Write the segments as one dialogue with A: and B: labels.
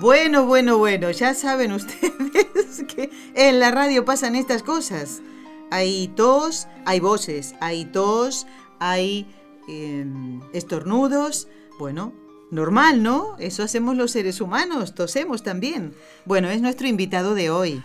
A: Bueno, bueno, bueno, ya saben ustedes que en la radio pasan estas cosas. Hay tos, hay voces, hay tos, hay em, estornudos. Bueno, normal, ¿no? Eso hacemos los seres humanos, tosemos también. Bueno, es nuestro invitado de hoy,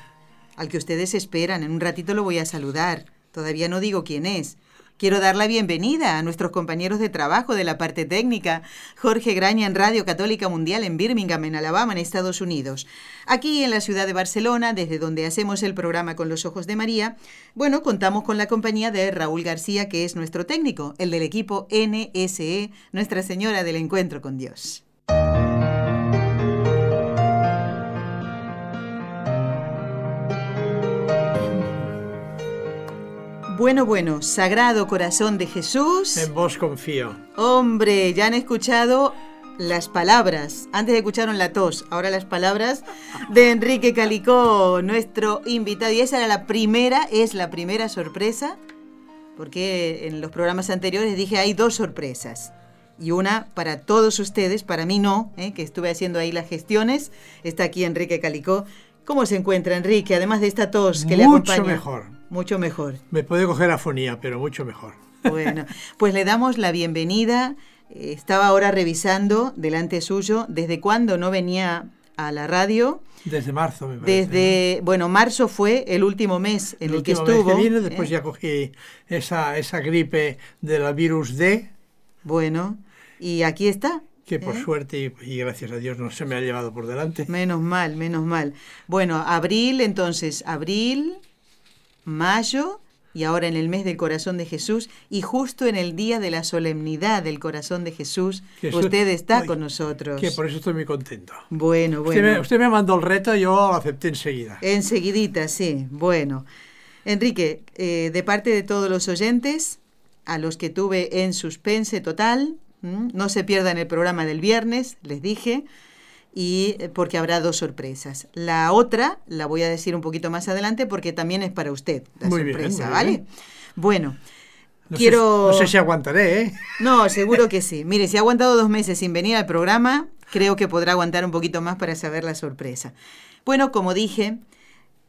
A: al que ustedes esperan. En un ratito lo voy a saludar. Todavía no digo quién es. Quiero dar la bienvenida a nuestros compañeros de trabajo de la parte técnica, Jorge Graña en Radio Católica Mundial en Birmingham, en Alabama, en Estados Unidos. Aquí en la ciudad de Barcelona, desde donde hacemos el programa con los ojos de María, bueno, contamos con la compañía de Raúl García, que es nuestro técnico, el del equipo NSE, Nuestra Señora del Encuentro con Dios. Bueno, bueno, Sagrado Corazón de Jesús.
B: En vos confío.
A: Hombre, ya han escuchado las palabras. Antes escucharon la tos, ahora las palabras de Enrique Calicó, nuestro invitado. Y esa era la primera, es la primera sorpresa, porque en los programas anteriores dije hay dos sorpresas. Y una para todos ustedes, para mí no, ¿eh? que estuve haciendo ahí las gestiones. Está aquí Enrique Calicó. ¿Cómo se encuentra Enrique, además de esta tos que le acompaña?
B: Mucho mejor
A: mucho mejor.
B: Me puede coger afonía, pero mucho mejor.
A: Bueno, pues le damos la bienvenida. Eh, estaba ahora revisando delante suyo desde cuándo no venía a la radio.
B: Desde marzo, me parece.
A: Desde, bueno, marzo fue el último mes en el, que estuvo.
B: Mes que viene, después ¿eh? ya cogí esa, esa gripe de la virus D.
A: Bueno, y aquí está.
B: Que por ¿eh? suerte y, y, gracias a Dios no se me ha llevado por delante.
A: Menos mal, menos mal. Bueno, abril, entonces, abril, mayo y ahora en el mes del corazón de Jesús y justo en el día de la solemnidad del corazón de Jesús, usted está con nosotros.
B: Que por eso estoy muy contento.
A: Bueno, bueno.
B: Usted me, usted me mandó el reto y yo lo acepté enseguida.
A: Enseguidita, sí. Bueno. Enrique, eh, de parte de todos los oyentes, a los que tuve en suspense total, no se pierdan el programa del viernes, les dije, y eh, porque habrá dos sorpresas. La otra la voy a decir un poquito más adelante porque también es para usted la sorpresa, ¿vale? Bueno, quiero...
B: no sé si aguantaré, ¿eh?
A: No, seguro que sí. Mire, si ha aguantado dos meses sin venir al programa, creo que podrá aguantar un poquito más para saber la sorpresa. Bueno, como dije,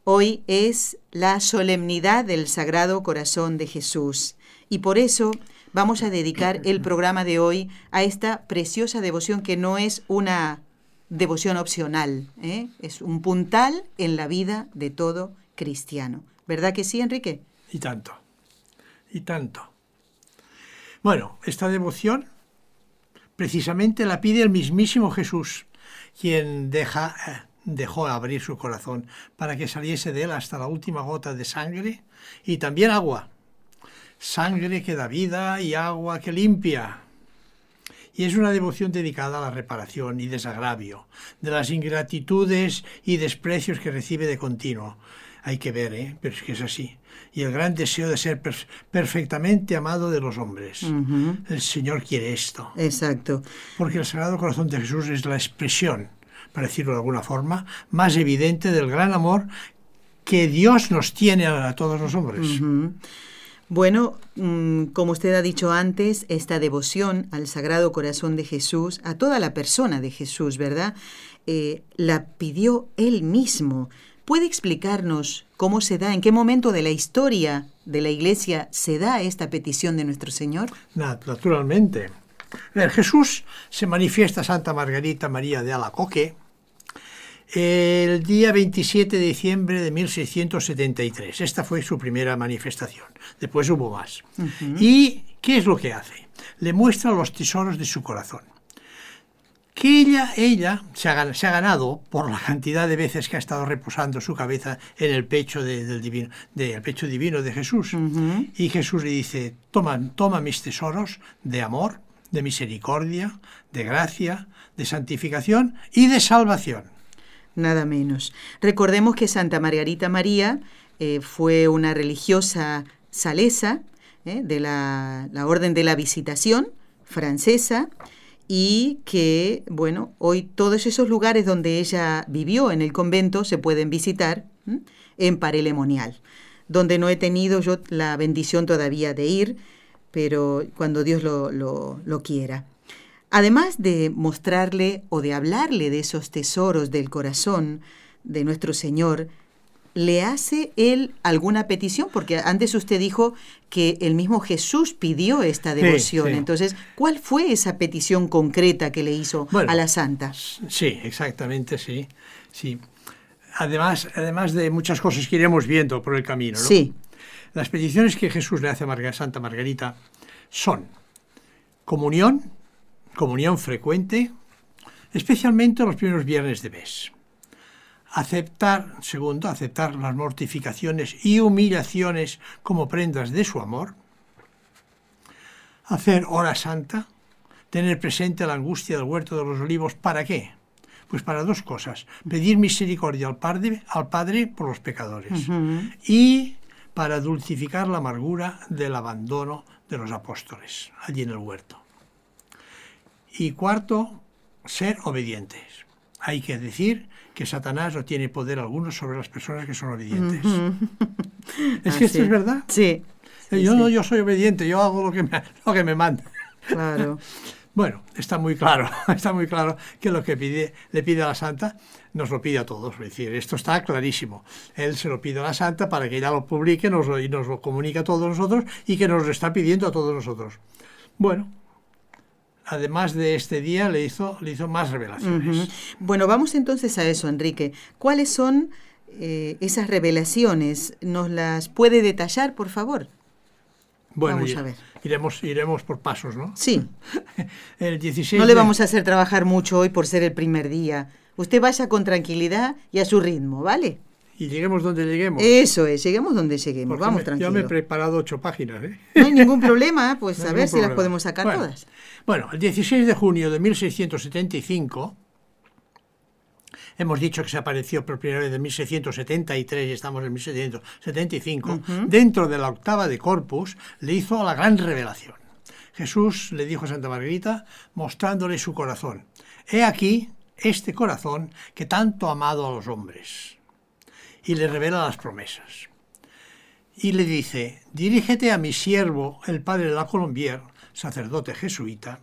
A: hoy es la solemnidad del Sagrado Corazón de Jesús y por eso vamos a dedicar el programa de hoy a esta preciosa devoción que no es una devoción opcional, ¿eh? es un puntal en la vida de todo cristiano. ¿Verdad que sí, Enrique?
B: Y tanto, y tanto. Bueno, esta devoción precisamente la pide el mismísimo Jesús, quien deja, eh, dejó abrir su corazón para que saliese de él hasta la última gota de sangre y también agua. Sangre que da vida y agua que limpia y es una devoción dedicada a la reparación y desagravio de las ingratitudes y desprecios que recibe de continuo. Hay que ver, ¿eh? pero es que es así. Y el gran deseo de ser perfectamente amado de los hombres. El Señor quiere esto.
A: Exacto.
B: Porque el Sagrado Corazón de Jesús es la expresión, para decirlo de alguna forma, más evidente del gran amor que Dios nos tiene a, todos los hombres.
A: Bueno, mm, como usted ha dicho antes, esta devoción al Sagrado Corazón de Jesús, a toda la persona de Jesús, ¿verdad? Eh, la pidió él mismo. ¿Puede explicarnos cómo se da, en qué momento de la historia de la Iglesia se da esta petición de nuestro Señor?
B: Naturalmente. Jesús se manifiesta a Santa Margarita María de Alacoque, el día 27 de diciembre de 1673. Esta fue su primera manifestación. Después hubo más. ¿Y qué es lo que hace? Le muestra los tesoros de su corazón. Que ella, ella se ha, ganado por la cantidad de veces que ha estado reposando su cabeza en el pecho, del divino, pecho divino de Jesús. Y Jesús le dice, toma, toma mis tesoros de amor, de misericordia, de gracia, de santificación y de salvación.
A: Nada menos. Recordemos que Santa Margarita María eh, fue una religiosa salesa eh, de la, Orden de la Visitación francesa y que, bueno, hoy todos esos lugares donde ella vivió en el convento se pueden visitar en Parelemonial, donde no he tenido yo la bendición todavía de ir, pero cuando Dios lo, lo quiera. Además de mostrarle o de hablarle de esos tesoros del corazón de nuestro Señor, ¿le hace él alguna petición? Porque antes usted dijo que el mismo Jesús pidió esta
B: Sí,
A: devoción.
B: sí.
A: Entonces, ¿cuál fue esa petición concreta que le hizo
B: Bueno.
A: a la santa?
B: Sí, exactamente, sí. sí. Además, además de muchas cosas que iremos viendo por el camino. ¿no?
A: Sí,
B: Las peticiones que Jesús le hace a Marga- Santa Margarita son comunión, comunión frecuente, especialmente los primeros viernes de mes. Aceptar, segundo, aceptar las mortificaciones y humillaciones como prendas de su amor. Hacer hora santa, tener presente la angustia del huerto de los olivos. ¿Para qué? Pues para dos cosas. Pedir misericordia al Padre, al padre por los pecadores y para dulcificar la amargura del abandono de los apóstoles allí en el huerto. Y cuarto, ser obedientes. Hay que decir que Satanás no tiene poder alguno sobre las personas que son obedientes. Es que esto es verdad.
A: sí, sí,
B: yo
A: sí,
B: no, yo soy obediente, yo hago lo que me, lo que me manda.
A: claro.
B: Bueno, está muy claro, está muy claro que lo que pide, le pide a la santa nos lo pide a todos. Es decir, esto está clarísimo. Él se lo pide a la santa para que ella lo publique nos lo- y nos lo comunique a todos nosotros y que nos lo está pidiendo a todos nosotros. Bueno, además de este día le hizo, le hizo más revelaciones.
A: Bueno, vamos entonces a eso, Enrique. ¿Cuáles son eh, esas revelaciones? ¿Nos las puede detallar, por favor?
B: Bueno,
A: Vamos a ver.
B: Iremos, iremos por pasos, ¿no?
A: Sí,
B: El 16
A: no le vamos a hacer trabajar mucho hoy por ser el primer día. Usted vaya con tranquilidad y a su ritmo, ¿vale?
B: Y lleguemos donde lleguemos.
A: Eso es, lleguemos donde lleguemos.
B: Porque
A: Vamos
B: me-
A: tranquilo.
B: Yo me he preparado ocho páginas, ¿eh?
A: No hay ningún problema, pues
B: No
A: a ver si las podemos sacar
B: Bueno,
A: todas.
B: Bueno, el 16 de junio de 1675, hemos dicho que se apareció por primera vez en 1673 y estamos en 1675, dentro de la octava de Corpus, le hizo la gran revelación. Jesús le dijo a Santa Margarita, mostrándole su corazón, he aquí este corazón que tanto ha amado a los hombres. Y le revela las promesas y le dice, dirígete a mi siervo, el padre de la Colombier, sacerdote jesuita,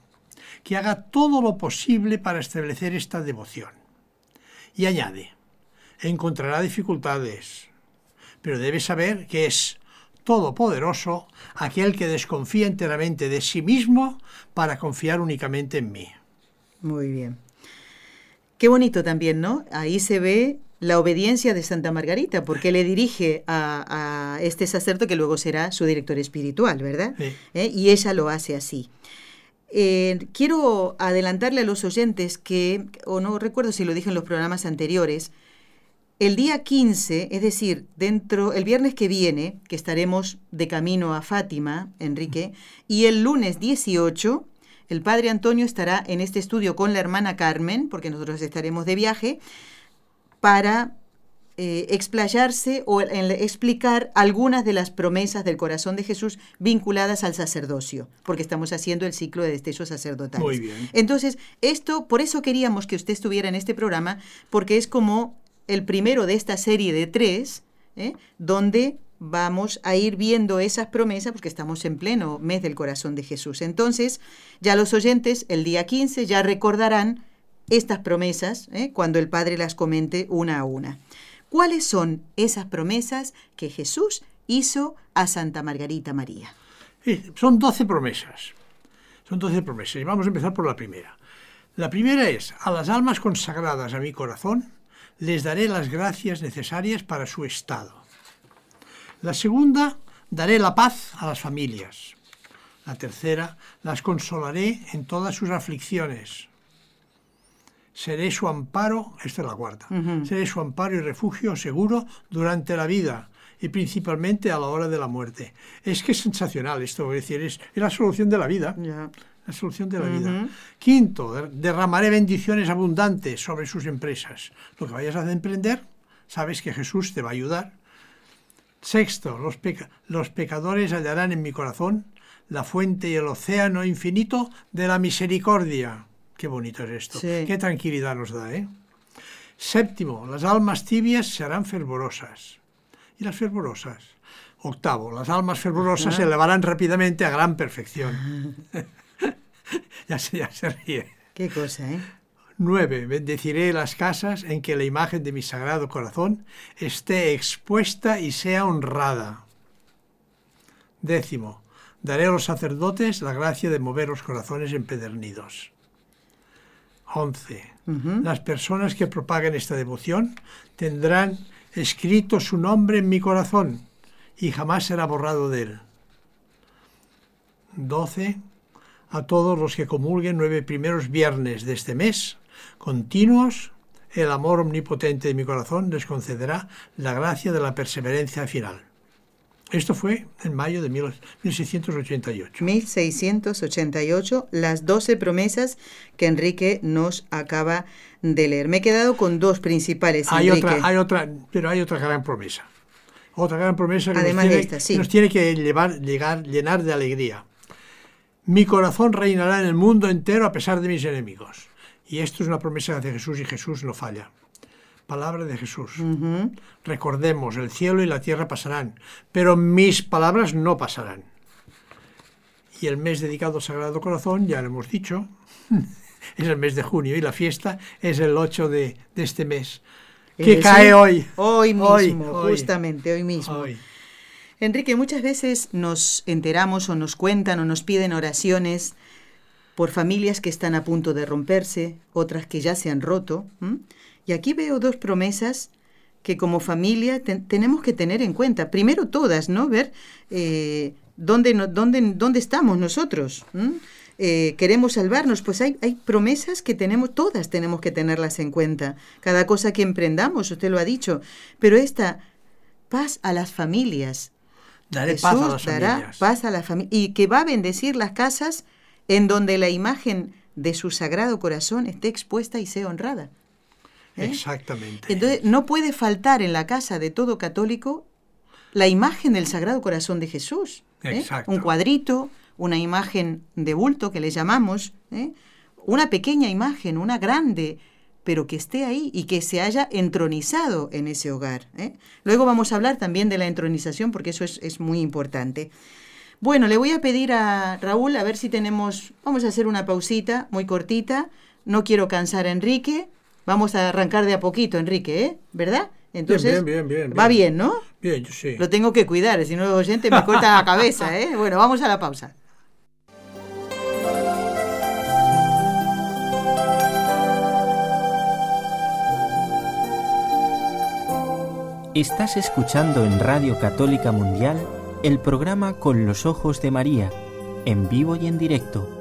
B: que haga todo lo posible para establecer esta devoción. Y añade, encontrará dificultades, pero debe saber que es todopoderoso aquel que desconfía enteramente de sí mismo para confiar únicamente en mí.
A: Muy bien. Qué bonito también, ¿no? Ahí se ve la obediencia de Santa Margarita, porque le dirige a, a este sacerdote que luego será su director espiritual, ¿verdad?
B: Sí.
A: ¿Eh? Y ella lo hace así. Eh, quiero adelantarle a los oyentes que, o no recuerdo si lo dije en los programas anteriores, el día 15, es decir, dentro, el viernes que viene, que estaremos de camino a Fátima, Enrique, y el lunes 18, el padre Antonio estará en este estudio con la hermana Carmen, porque nosotros estaremos de viaje, para eh, explayarse o en- explicar algunas de las promesas del corazón de Jesús vinculadas al sacerdocio, porque estamos haciendo el ciclo de destellos sacerdotales.
B: Muy bien.
A: Entonces, esto, por eso queríamos que usted estuviera en este programa, porque es como el primero de esta serie de tres, ¿eh? donde vamos a ir viendo esas promesas, porque estamos en pleno mes del corazón de Jesús. Entonces, ya los oyentes, el día 15, ya recordarán estas promesas ¿eh? cuando el Padre las comente una a una. ¿Cuáles son esas promesas que Jesús hizo a Santa Margarita María?
B: Son 12 promesas. Son 12 promesas. Y vamos a empezar por la primera. La primera es, a las almas consagradas a mi corazón, les daré las gracias necesarias para su estado. La segunda, daré la paz a las familias. La tercera, las consolaré en todas sus aflicciones. Seré su amparo, esta es la cuarta, seré su amparo y refugio seguro durante la vida y principalmente a la hora de la muerte. Es que es sensacional esto, es decir, es, es la solución de la vida. La solución de la vida. Quinto, derramaré bendiciones abundantes sobre sus empresas. Lo que vayas a emprender, sabes que Jesús te va a ayudar. Sexto, los, los pecadores hallarán en mi corazón la fuente y el océano infinito de la misericordia. Qué bonito es esto. Qué tranquilidad nos da, ¿eh? Séptimo, las almas tibias serán fervorosas. ¿Y las fervorosas? Octavo, las almas fervorosas se elevarán rápidamente a gran perfección. ya, se, ya se ríe.
A: Qué cosa, ¿eh?
B: Nueve, bendeciré las casas en que la imagen de mi sagrado corazón esté expuesta y sea honrada. Décimo, daré a los sacerdotes la gracia de mover los corazones empedernidos. 11. Las personas que propaguen esta devoción tendrán escrito su nombre en mi corazón y jamás será borrado de él. 12. A todos los que comulguen nueve primeros viernes de este mes, continuos, el amor omnipotente de mi corazón les concederá la gracia de la perseverancia final. Esto fue en mayo de 1688.
A: 1688, las doce promesas que Enrique nos acaba de leer. Me he quedado con dos principales.
B: Hay otra, hay otra, pero hay otra gran promesa. Otra gran promesa que,
A: Además
B: nos, tiene,
A: esta, sí.
B: nos tiene que llevar, llegar, llenar de alegría. Mi corazón reinará en el mundo entero a pesar de mis enemigos. Y esto es una promesa de Jesús y Jesús no falla palabra de Jesús. Recordemos, el cielo y la tierra pasarán, pero mis palabras no pasarán. Y el mes dedicado al Sagrado Corazón, ya lo hemos dicho, es el mes de junio y la fiesta es el 8 de, este mes, que cae hoy.
A: Hoy mismo,
B: Hoy, hoy.
A: justamente, hoy mismo.
B: Hoy.
A: Enrique, muchas veces nos enteramos o nos cuentan o nos piden oraciones por familias que están a punto de romperse, otras que ya se han roto. ¿m? Y aquí veo dos promesas que como familia ten- tenemos que tener en cuenta. Primero todas, ¿no? Ver eh, dónde, no- dónde, dónde estamos nosotros. Eh, queremos salvarnos, pues hay, hay promesas que tenemos, todas tenemos que tenerlas en cuenta. Cada cosa que emprendamos, usted lo ha dicho. Pero esta, paz a las familias.
B: Daré
A: Jesús
B: paz a las
A: dará
B: familias.
A: paz a la familia y que va a bendecir las casas en donde la imagen de su sagrado corazón esté expuesta y sea honrada. ¿Eh?
B: Exactamente.
A: Entonces, no puede faltar en la casa de todo católico la imagen del Sagrado Corazón de Jesús. ¿eh?
B: Exacto.
A: Un cuadrito, una imagen de bulto que le llamamos, ¿eh? una pequeña imagen, una grande, pero que esté ahí y que se haya entronizado en ese hogar. ¿eh? Luego vamos a hablar también de la entronización porque eso es, es muy importante. Bueno, le voy a pedir a Raúl a ver si tenemos, vamos a hacer una pausita muy cortita. No quiero cansar a Enrique. Vamos a arrancar de a poquito, Enrique, ¿eh? ¿Verdad? Entonces,
B: bien, bien, bien,
A: va
B: bien.
A: bien, ¿no?
B: Bien, yo sí.
A: Lo tengo que cuidar, si no los oyentes me cortan la cabeza, ¿eh? Bueno, vamos a la pausa.
C: Estás escuchando en Radio Católica Mundial el programa Con los Ojos de María, en vivo y en directo,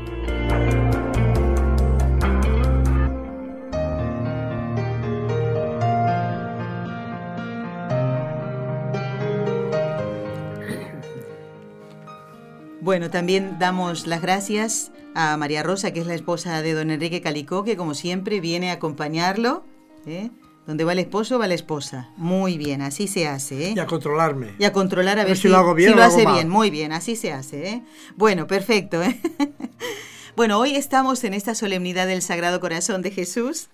A: Bueno, también damos las gracias a María Rosa, que es la esposa de don Enrique Calicó, que como siempre viene a acompañarlo. ¿eh? Donde va el esposo, va la esposa. Muy bien, así se hace. ¿eh?
B: Y a controlarme.
A: Y a controlar a
B: A
A: ver,
B: si lo hago bien
A: si
B: o
A: lo
B: lo hago
A: hace
B: mal.
A: bien. Muy bien, así se hace. ¿eh? Bueno, perfecto. ¿eh? bueno, hoy estamos en esta solemnidad del Sagrado Corazón de Jesús,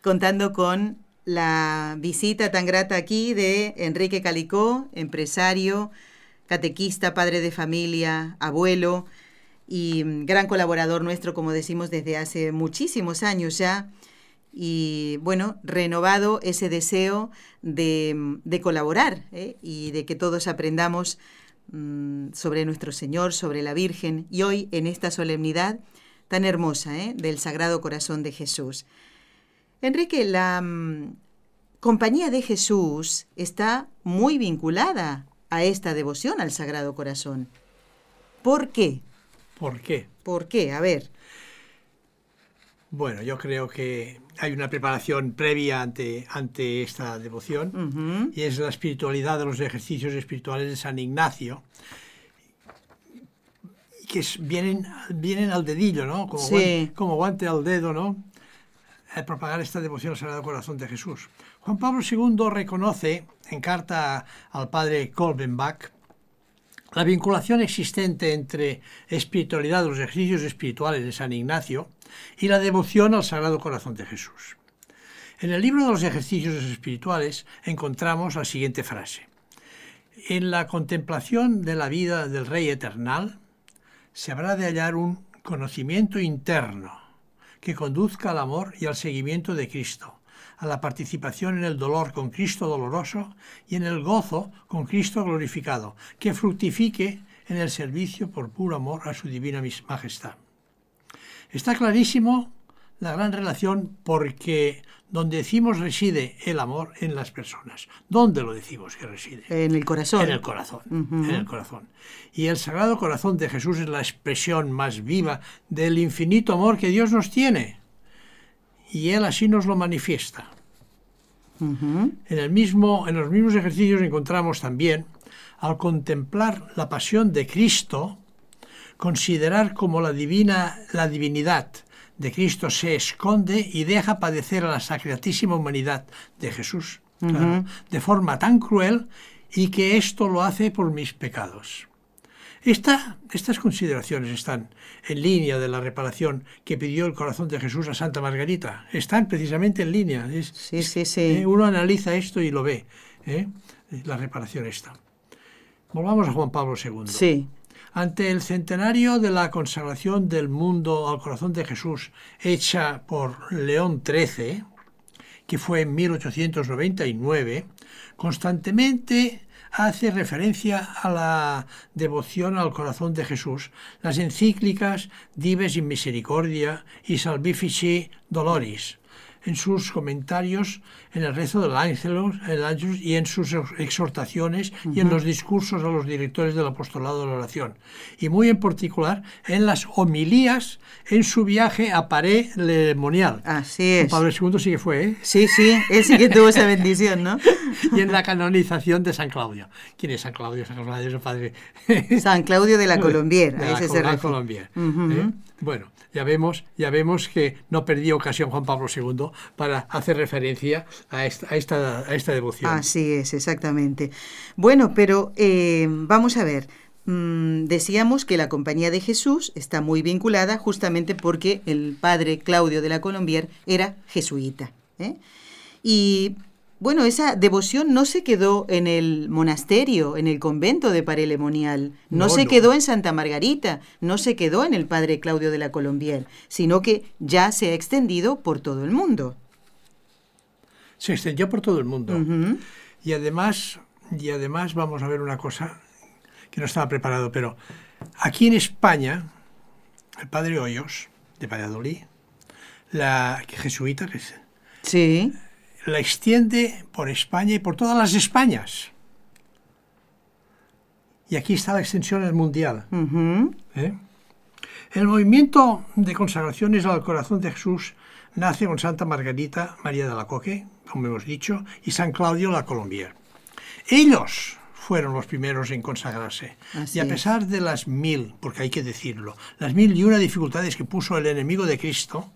A: contando con la visita tan grata aquí de Enrique Calicó, empresario, catequista, padre de familia, abuelo y mm, gran colaborador nuestro, como decimos, desde hace muchísimos años ya. Y bueno, renovado ese deseo de, mm, colaborar ¿eh? y de que todos aprendamos mm, sobre nuestro Señor, sobre la Virgen. Y hoy, en esta solemnidad, tan hermosa ¿eh? del Sagrado Corazón de Jesús. Enrique, la Compañía de Jesús está muy vinculada a esta devoción al Sagrado Corazón. ¿Por qué?
B: ¿Por qué?
A: ¿Por qué? A ver.
B: Bueno, yo creo que hay una preparación previa ante, ante esta devoción y es la espiritualidad de los ejercicios espirituales de San Ignacio, que es- vienen, vienen al dedillo, ¿no? Como,
A: Sí.
B: como guante al dedo, ¿no? Al propagar esta devoción al Sagrado Corazón de Jesús. Juan Pablo II reconoce, en carta al padre Kolbenbach, la vinculación existente entre espiritualidad los ejercicios espirituales de San Ignacio y la devoción al Sagrado Corazón de Jesús. En el libro de los ejercicios espirituales encontramos la siguiente frase. En la contemplación de la vida del Rey Eternal se habrá de hallar un conocimiento interno que conduzca al amor y al seguimiento de Cristo, a la participación en el dolor con Cristo doloroso y en el gozo con Cristo glorificado, que fructifique en el servicio por puro amor a su divina majestad. Está clarísimo la gran relación porque donde decimos reside el amor en las personas. ¿Dónde lo decimos que reside?
A: En el corazón.
B: En el corazón, en el corazón. Y el Sagrado Corazón de Jesús es la expresión más viva del infinito amor que Dios nos tiene. Y Él así nos lo manifiesta. En, el mismo, en los mismos ejercicios encontramos también, al contemplar la pasión de Cristo, considerar como la, divina, la divinidad de Cristo se esconde y deja padecer a la sacratísima humanidad de Jesús, claro, de forma tan cruel y que esto lo hace por mis pecados. Esta- estas consideraciones están en línea de la reparación que pidió el corazón de Jesús a Santa Margarita. Están precisamente en línea. Es-
A: Sí, sí, sí.
B: eh, uno analiza esto y lo ve, ¿eh? la reparación está. Volvamos a Juan Pablo II.
A: Sí.
B: Ante el centenario de la consagración del mundo al corazón de Jesús, hecha por León XIII, que fue en 1899, constantemente hace referencia a la devoción al corazón de Jesús, las encíclicas Dives in Misericordia y Salvifici Doloris, en sus comentarios en el rezo del Ángelus, el Ángelus y en sus exhortaciones y en los discursos a los directores del apostolado de la oración. Y muy en particular en las homilías en su viaje a Paré Lemonial.
A: Así es.
B: Pablo II sí que fue, ¿eh?
A: Sí, sí, él sí que tuvo esa bendición, ¿no?
B: y en la canonización de San Claudio. ¿Quién es San Claudio? San Claudio es el padre
A: San Claudio de la Colombiera,
B: de
A: a
B: la
A: ese se refiere.
B: Colombier,
A: Ujú.
B: ¿eh? Bueno, ya vemos, ya vemos que no perdió ocasión Juan Pablo II para hacer referencia a esta, a esta, a esta devoción.
A: Así es, exactamente. Bueno, pero eh, vamos a ver. Mm, decíamos que la Compañía de Jesús está muy vinculada justamente porque el padre Claudio de la Colombier era jesuita. ¿eh? Y bueno, esa devoción no se quedó en el monasterio, en el convento de Parelemonial, no,
B: No,
A: se
B: no.
A: quedó en Santa Margarita, no se quedó en el padre Claudio de la Colombier, sino que ya se ha extendido por todo el mundo.
B: Se extendió por todo el mundo. Y además, y además vamos a ver una cosa que no estaba preparado, pero aquí en España, el padre Hoyos, de Valladolid, la jesuita, que es-
A: Sí.
B: La extiende por España y por todas las Españas. Y aquí está la extensión mundial. ¿eh? El movimiento de consagraciones al corazón de Jesús nace con Santa Margarita María de la Coque, como hemos dicho, y San Claudio la Colombier. Ellos fueron los primeros en consagrarse.
A: Así
B: y a
A: es.
B: pesar de las mil, porque hay que decirlo, las mil y una dificultades que puso el enemigo de Cristo,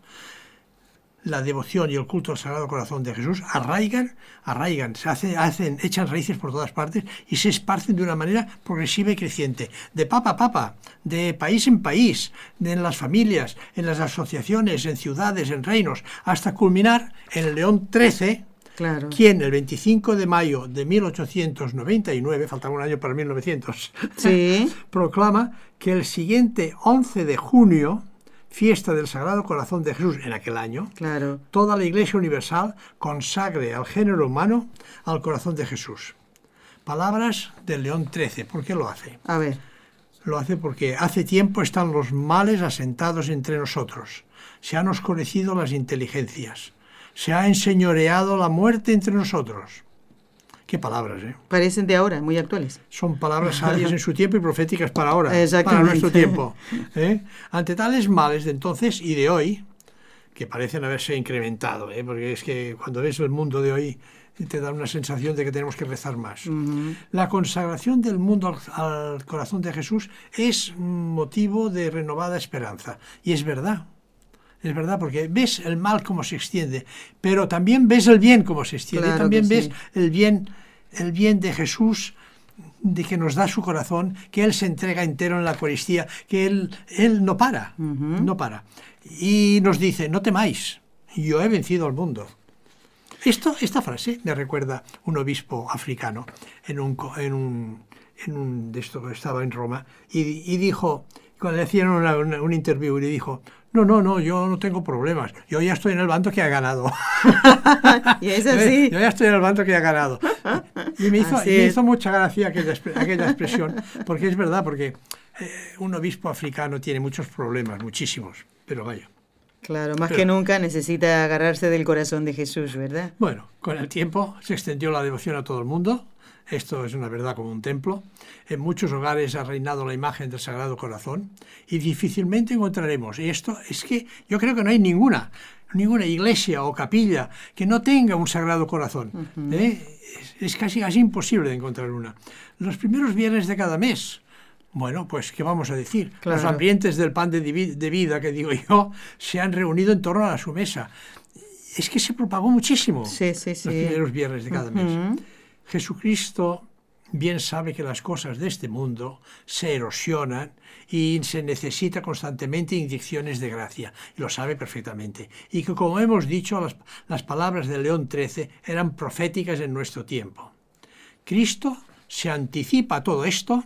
B: la devoción y el culto al Sagrado Corazón de Jesús arraigan, arraigan, se hace- hacen, echan raíces por todas partes y se esparcen de una manera progresiva y creciente, de papa a papa, de país en país, de en las familias, en las asociaciones, en ciudades, en reinos, hasta culminar en el León XIII,
A: Claro.
B: quien el 25 de mayo de 1899, faltaba un año para 1900,
A: Sí.
B: proclama que el siguiente 11 de junio, fiesta del Sagrado Corazón de Jesús en aquel año,
A: Claro.
B: toda la Iglesia Universal consagre al género humano al corazón de Jesús. Palabras del León XIII. ¿Por qué lo hace?
A: A ver.
B: Lo hace porque hace tiempo están los males asentados entre nosotros. Se han oscurecido las inteligencias. Se ha enseñoreado la muerte entre nosotros. Qué palabras, ¿eh?
A: Parecen de ahora, muy actuales.
B: Son palabras sabias en su tiempo y proféticas para ahora, para nuestro tiempo. ¿eh? Ante tales males de entonces y de hoy, que parecen haberse incrementado, ¿eh? porque es que cuando ves el mundo de hoy te da una sensación de que tenemos que rezar más. La consagración del mundo al, al corazón de Jesús es motivo de renovada esperanza. Y es verdad. Es verdad, porque ves el mal como se extiende, pero también ves el bien como se extiende.
A: Claro
B: también ves
A: sí.
B: el bien, el bien de Jesús, de que nos da su corazón, que Él se entrega entero en la Eucaristía, que Él, él no para, no para. Y nos dice, no temáis, yo he vencido al mundo. Esto, esta frase me recuerda un obispo africano en un, en un, en un de esto estaba en Roma y, y dijo, cuando le una- una- un interview le dijo, no, no, no, yo no tengo problemas, yo ya estoy en el bando que ha ganado.
A: Y es así.
B: Yo ya estoy en el bando que ha ganado. Y me hizo, me mucha gracia aquella, expre- aquella expresión, porque es verdad, porque eh, un obispo africano tiene muchos problemas, muchísimos, pero vaya.
A: Claro, más
B: Pero-
A: que nunca necesita agarrarse del corazón de Jesús, ¿verdad?
B: Bueno, con el tiempo se extendió la devoción a todo el mundo. Esto es una verdad como un templo. En muchos hogares ha reinado la imagen del Sagrado Corazón y difícilmente encontraremos. Y esto es que yo creo que no hay ninguna, ninguna iglesia o capilla que no tenga un Sagrado Corazón. ¿eh? Es, es casi, casi imposible de encontrar una. Los primeros viernes de cada mes. Bueno, pues, ¿qué vamos a decir? Los
A: Claro.
B: hambrientes del pan de, vida, que digo yo, se han reunido en torno a su mesa. Es que se propagó muchísimo
A: Sí, sí, sí.
B: los primeros viernes de cada mes. Jesucristo bien sabe que las cosas de este mundo se erosionan y se necesita constantemente inyecciones de gracia. Y lo sabe perfectamente. Y que, como hemos dicho, las, las palabras de León XIII eran proféticas en nuestro tiempo. Cristo se anticipa a todo esto,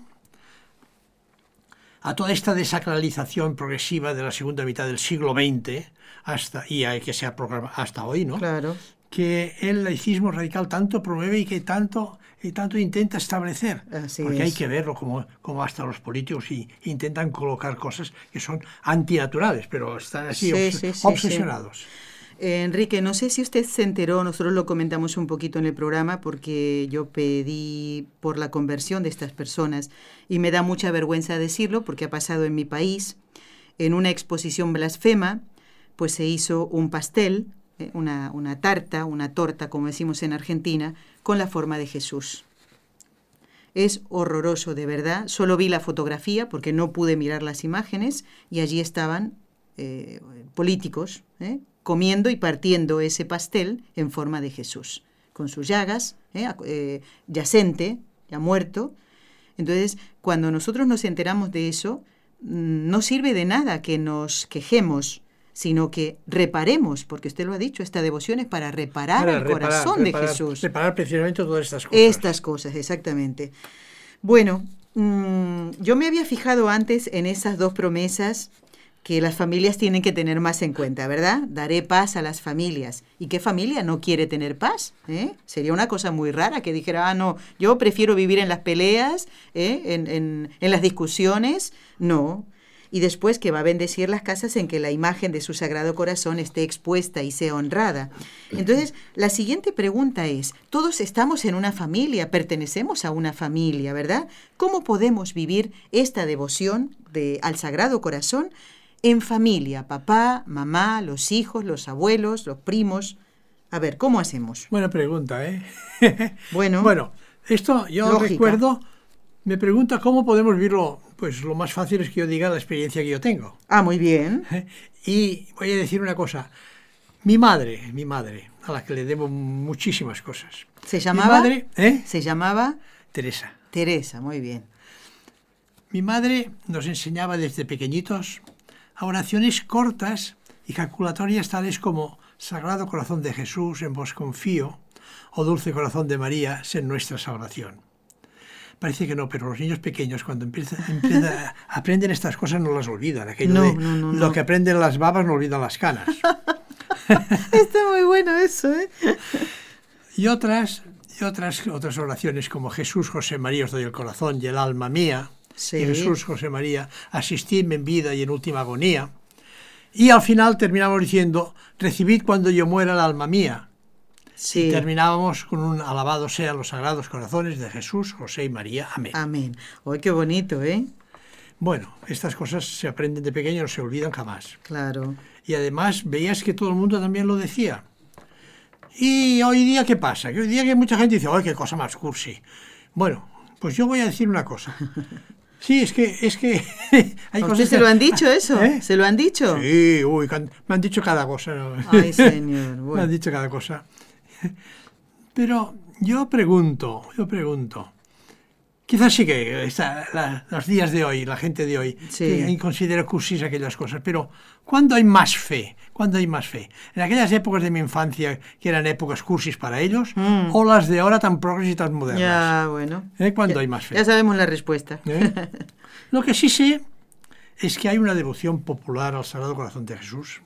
B: a toda esta desacralización progresiva de la segunda mitad del siglo XX hasta, y que se ha hasta hoy, ¿no?
A: Claro.
B: Que el laicismo radical tanto promueve y que tanto, y tanto intenta establecer.
A: Así
B: Porque hay que verlo como, como hasta los políticos y, intentan colocar cosas que son antinaturales, pero están así
A: Sí,
B: obs-
A: sí,
B: obsesionados.
A: Eh, Enrique, no sé si usted se enteró, nosotros lo comentamos un poquito en el programa porque yo pedí por la conversión de estas personas y me da mucha vergüenza decirlo porque ha pasado en mi país. En una exposición blasfema, pues se hizo un pastel, una, una tarta, una torta, como decimos en Argentina, con la forma de Jesús. Es horroroso, de verdad. Solo vi la fotografía porque no pude mirar las imágenes y allí estaban eh, políticos ¿eh? comiendo y partiendo ese pastel en forma de Jesús, con sus llagas, ¿eh? Ac- eh, yacente, ya muerto. Entonces, cuando nosotros nos enteramos de eso, mm, no sirve de nada que nos quejemos, sino que reparemos, porque usted lo ha dicho, esta devoción es para reparar
B: Para
A: el
B: reparar-
A: corazón de Jesús.
B: Reparar precisamente todas estas cosas.
A: Estas cosas, exactamente. Bueno, mm, yo me había fijado antes en esas dos promesas que las familias tienen que tener más en cuenta, ¿verdad? Daré paz a las familias. ¿Y qué familia no quiere tener paz? eh? Sería una cosa muy rara que dijera, ah, no, yo prefiero vivir en las peleas, ¿eh? en, en- en las discusiones. No. Y después que va a bendecir las casas en que la imagen de su Sagrado Corazón esté expuesta y sea honrada. Entonces, la siguiente pregunta es, todos estamos en una familia, pertenecemos a una familia, ¿verdad? ¿Cómo podemos vivir esta devoción de, al Sagrado Corazón en familia? Papá, mamá, los hijos, los abuelos, los primos. A ver, ¿cómo hacemos?
B: Buena pregunta, ¿eh?
A: Bueno,
B: Bueno, esto yo
A: Lógica.
B: recuerdo, me pregunta cómo podemos vivirlo. Pues lo más fácil es que yo diga la experiencia que yo tengo.
A: ah, muy bien.
B: Y voy a decir una cosa. Mi madre, mi madre, a la que le debo muchísimas cosas.
A: ¿Se
B: Mi
A: llamaba?
B: madre, ¿eh?
A: Se llamaba
B: Teresa.
A: Teresa, muy bien.
B: Mi madre nos enseñaba desde pequeñitos a oraciones cortas y calculatorias tales como Sagrado Corazón de Jesús, en vos confío, o Dulce Corazón de María, sé nuestra salvación. Parece que no, pero los niños pequeños cuando empiezan, empieza- aprenden estas cosas no las olvidan. Aquello
A: No,
B: de
A: no, no,
B: lo que aprenden las babas no olvidan las canas.
A: Está muy bueno eso, ¿eh?
B: Y otras, y otras, otras oraciones como Jesús, José María, os doy el corazón y el alma mía,
A: Sí.
B: y Jesús, José María, asistidme en vida y en última agonía. Y al final terminamos diciendo, recibid cuando yo muera el alma mía.
A: Sí.
B: Y terminábamos con un alabado sean los sagrados corazones de Jesús, José y María. Amén.
A: Amén. Hoy qué bonito, ¿eh?
B: Bueno, estas cosas se aprenden de pequeño, no se olvidan jamás.
A: Claro.
B: Y además veías que todo el mundo también lo decía. Y hoy día, ¿qué pasa? Que hoy día que mucha gente dice, ¡ay, qué cosa más cursi! Bueno, pues yo voy a decir una cosa. Sí, es que, es que hay
A: ¿A
B: cosas
A: usted se
B: que-
A: lo han dicho eso?
B: ¿Eh?
A: ¿Se lo han dicho?
B: Sí, uy, me han dicho cada cosa.
A: Ay, señor.
B: Me
A: Bueno.
B: han dicho cada cosa. Pero yo pregunto, yo pregunto. Quizás sí que está, la- los días de hoy, la gente de hoy,
A: Sí.
B: que considera cursis aquellas cosas, pero ¿cuándo hay más fe? ¿Cuándo hay más fe? ¿En aquellas épocas de mi infancia que eran épocas cursis para ellos?
A: Mm.
B: ¿O las de ahora tan progres y tan modernas?
A: Ya, bueno.
B: ¿Eh? ¿Cuándo
A: Ya-
B: hay más fe?
A: Ya sabemos la respuesta.
B: ¿Eh? Lo que sí sé es que hay una devoción popular al Sagrado Corazón de Jesús.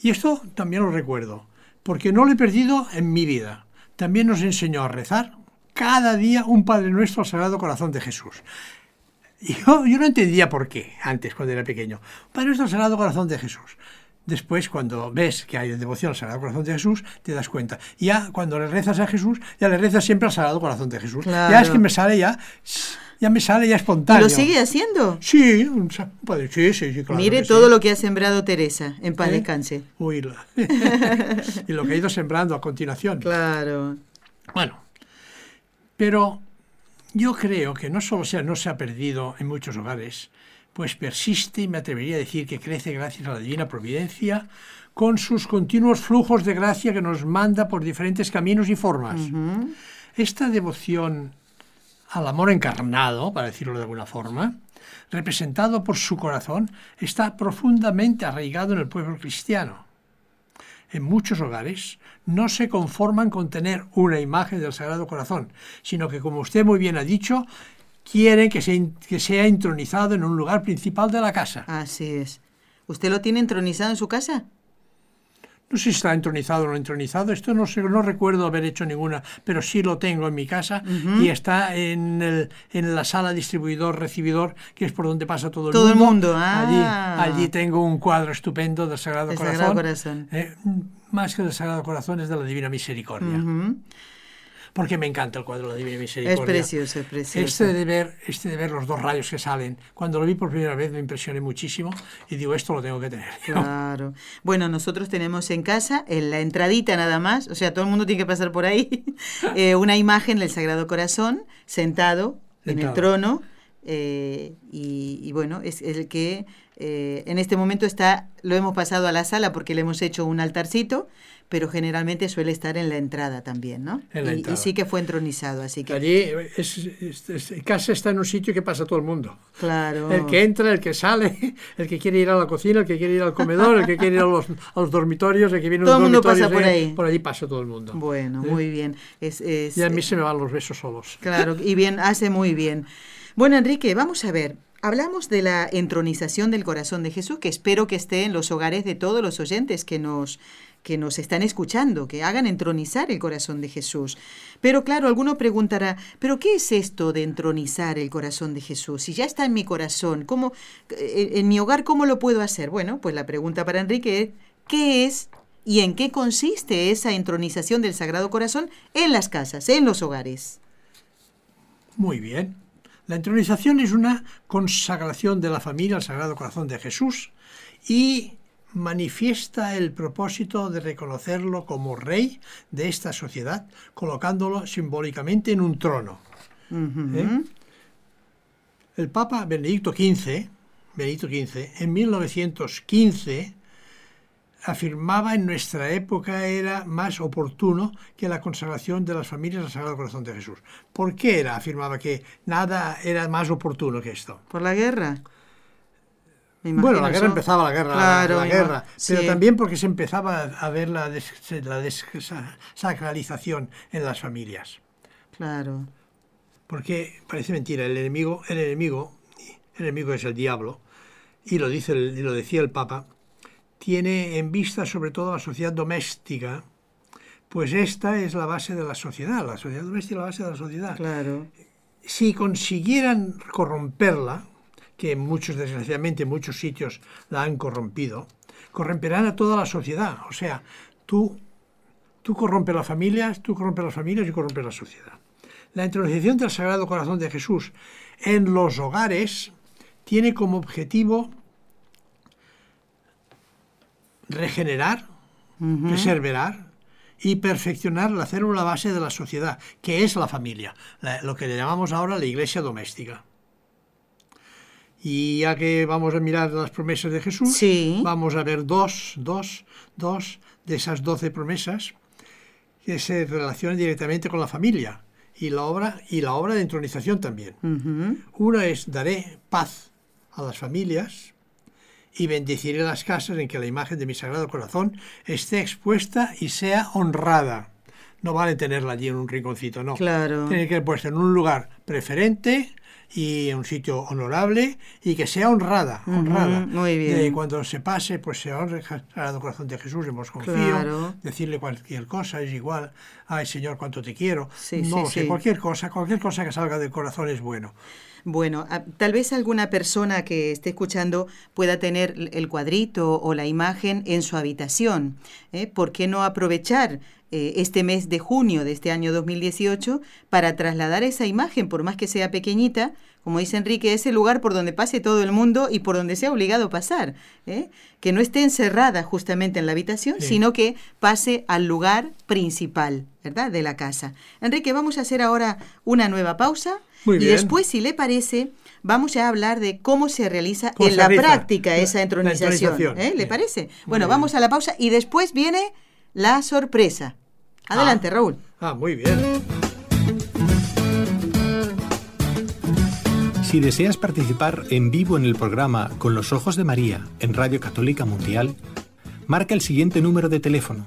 B: Y esto también lo recuerdo, porque no lo he perdido en mi vida. También nos enseñó a rezar cada día un Padre Nuestro al Sagrado Corazón de Jesús. Yo, yo no entendía por qué antes, cuando era pequeño. Padre Nuestro al Sagrado Corazón de Jesús. Después, cuando ves que hay devoción al Sagrado Corazón de Jesús, te das cuenta. Ya cuando le rezas a Jesús, ya le rezas siempre al Sagrado Corazón de Jesús. Ya es que me sale ya, ya me sale ya
A: ¿Y
B: espontáneo.
A: lo sigue haciendo?
B: Sí, un sí, sí, sí, claro
A: Mire todo
B: sí.
A: lo que ha sembrado Teresa. En paz
B: ¿Eh?
A: descanse.
B: Uy, la- y lo que ha ido sembrando a continuación.
A: Claro.
B: Bueno, pero yo creo que no solo sea, no se ha perdido en muchos hogares, pues persiste y me atrevería a decir que crece gracias a la divina providencia con sus continuos flujos de gracia que nos manda por diferentes caminos y formas. Esta devoción al amor encarnado, para decirlo de alguna forma, representado por su corazón, está profundamente arraigado en el pueblo cristiano. En muchos hogares no se conforman con tener una imagen del Sagrado Corazón, sino que, como usted muy bien ha dicho, quieren que, se- que sea intronizado en un lugar principal de la casa.
A: Así es. ¿Usted lo tiene entronizado en su casa?
B: No sé si está entronizado o no entronizado, esto no, sé, no recuerdo haber hecho ninguna, pero sí lo tengo en mi casa y está en, el- en la sala distribuidor-recibidor, que es por donde pasa todo el
A: Todo el
B: mundo.
A: mundo, ah.
B: Allí, allí tengo un cuadro estupendo del Sagrado Corazón.
A: Sagrado Corazón.
B: Eh, más que del Sagrado Corazón es de la Divina Misericordia.
A: Ujú.
B: Porque me encanta el cuadro de la Divina Misericordia.
A: Es precioso, es precioso.
B: Este de, ver, este de ver los dos rayos que salen. Cuando lo vi por primera vez me impresioné muchísimo y digo, esto lo tengo que tener.
A: Claro. Bueno, nosotros tenemos en casa, en la entradita nada más, o sea, todo el mundo tiene que pasar por ahí, eh, una imagen del Sagrado Corazón sentado en el
B: Sentado.
A: trono. eh, y, y bueno, es el que eh, en este momento está, lo hemos pasado a la sala porque le hemos hecho un altarcito, pero generalmente suele estar en la entrada también, ¿no?
B: En la
A: y, y
B: entrada.
A: sí que fue entronizado, así que
B: Allí es, es- es- casa está en un sitio que pasa todo el mundo.
A: claro.
B: El que entra, el que sale, el que quiere ir a la cocina, el que quiere ir al comedor, el que quiere ir a los, a los dormitorios, el que viene a
A: Todo
B: los
A: el mundo
B: dormitorios,
A: pasa por
B: eh,
A: ahí.
B: Por allí pasa todo el mundo.
A: Bueno,
B: ¿Eh?
A: muy bien. Es, es-
B: Y a mí se me van los besos solos.
A: Claro, y bien, hace muy bien. Bueno, Enrique, vamos a ver. Hablamos de la entronización del corazón de Jesús, que espero que esté en los hogares de todos los oyentes que nos, que nos están escuchando, que hagan entronizar el corazón de Jesús. Pero claro, alguno preguntará, ¿pero qué es esto de entronizar el corazón de Jesús? Si ya está en mi corazón, ¿cómo, eh, en mi hogar, ¿cómo lo puedo hacer? Bueno, pues la pregunta para Enrique es, ¿qué es y en qué consiste esa entronización del Sagrado Corazón en las casas, en los hogares?
B: Muy bien. La entronización es una consagración de la familia al Sagrado Corazón de Jesús y manifiesta el propósito de reconocerlo como rey de esta sociedad, colocándolo simbólicamente en un trono. ¿Eh? El Papa Benedicto XV, Benedicto XV, en 1915 afirmaba en nuestra época era más oportuno que la consagración de las familias al Sagrado Corazón de Jesús. ¿Por qué era? Afirmaba que nada era más oportuno que esto.
A: ¿Por la guerra? Me
B: Bueno, la guerra empezaba la guerra,
A: Claro,
B: la guerra, pero
A: sí.
B: también porque se empezaba a ver la, des- la desacralización en las familias.
A: Claro.
B: Porque parece mentira, el enemigo, el enemigo, el enemigo es el diablo, y lo dice el- y lo decía el Papa, tiene en vista sobre todo la sociedad doméstica, pues esta es la base de la sociedad, la sociedad doméstica es la base de la sociedad.
A: Claro.
B: si consiguieran corromperla, que muchos, desgraciadamente, en muchos sitios la han corrompido, corromperán a toda la sociedad. O sea, tú, tú corrompes las familias, tú corrompes las familias y corrompes la sociedad. La introducción del Sagrado Corazón de Jesús en los hogares tiene como objetivo regenerar, preservar y perfeccionar la célula base de la sociedad, que es la familia, lo que le llamamos ahora la iglesia doméstica. Y ya que vamos a mirar las promesas de Jesús, vamos a ver dos, dos, dos de esas doce promesas que se relacionan directamente con la familia y la obra, y la obra de entronización también. Una es daré paz a las familias y bendeciré las casas en que la imagen de mi Sagrado Corazón esté expuesta y sea honrada. No vale tenerla allí en un rinconcito, no.
A: Claro.
B: Tiene que ser puesta en un lugar preferente, y en un sitio honorable y que sea honrada, honrada.
A: muy bien.
B: cuando se pase, pues se honre el Sagrado Corazón de Jesús, hemos confío, decirle cualquier cosa es igual, ay Señor, cuánto te quiero. no sé, cualquier cosa, cualquier cosa que salga del corazón es bueno.
A: Bueno, tal vez alguna persona que esté escuchando pueda tener el cuadrito o la imagen en su habitación. ¿eh? ¿Por qué no aprovechar eh, este mes de junio de este año 2018 para trasladar esa imagen, por más que sea pequeñita, como dice Enrique, ese lugar por donde pase todo el mundo y por donde sea obligado a pasar, ¿eh? que no esté encerrada justamente en la habitación, sino que pase al lugar principal, ¿verdad?, de la casa. Enrique, vamos a hacer ahora una nueva pausa y después, si le parece, vamos a hablar de cómo se realiza en la práctica esa entronización. ¿eh? ¿Le parece? bueno, vamos a la pausa y después viene la sorpresa. Adelante,
B: ah.
A: Raúl.
B: Ah, muy bien.
D: Si deseas participar en vivo en el programa Con los Ojos de María en Radio Católica Mundial, marca el siguiente número de teléfono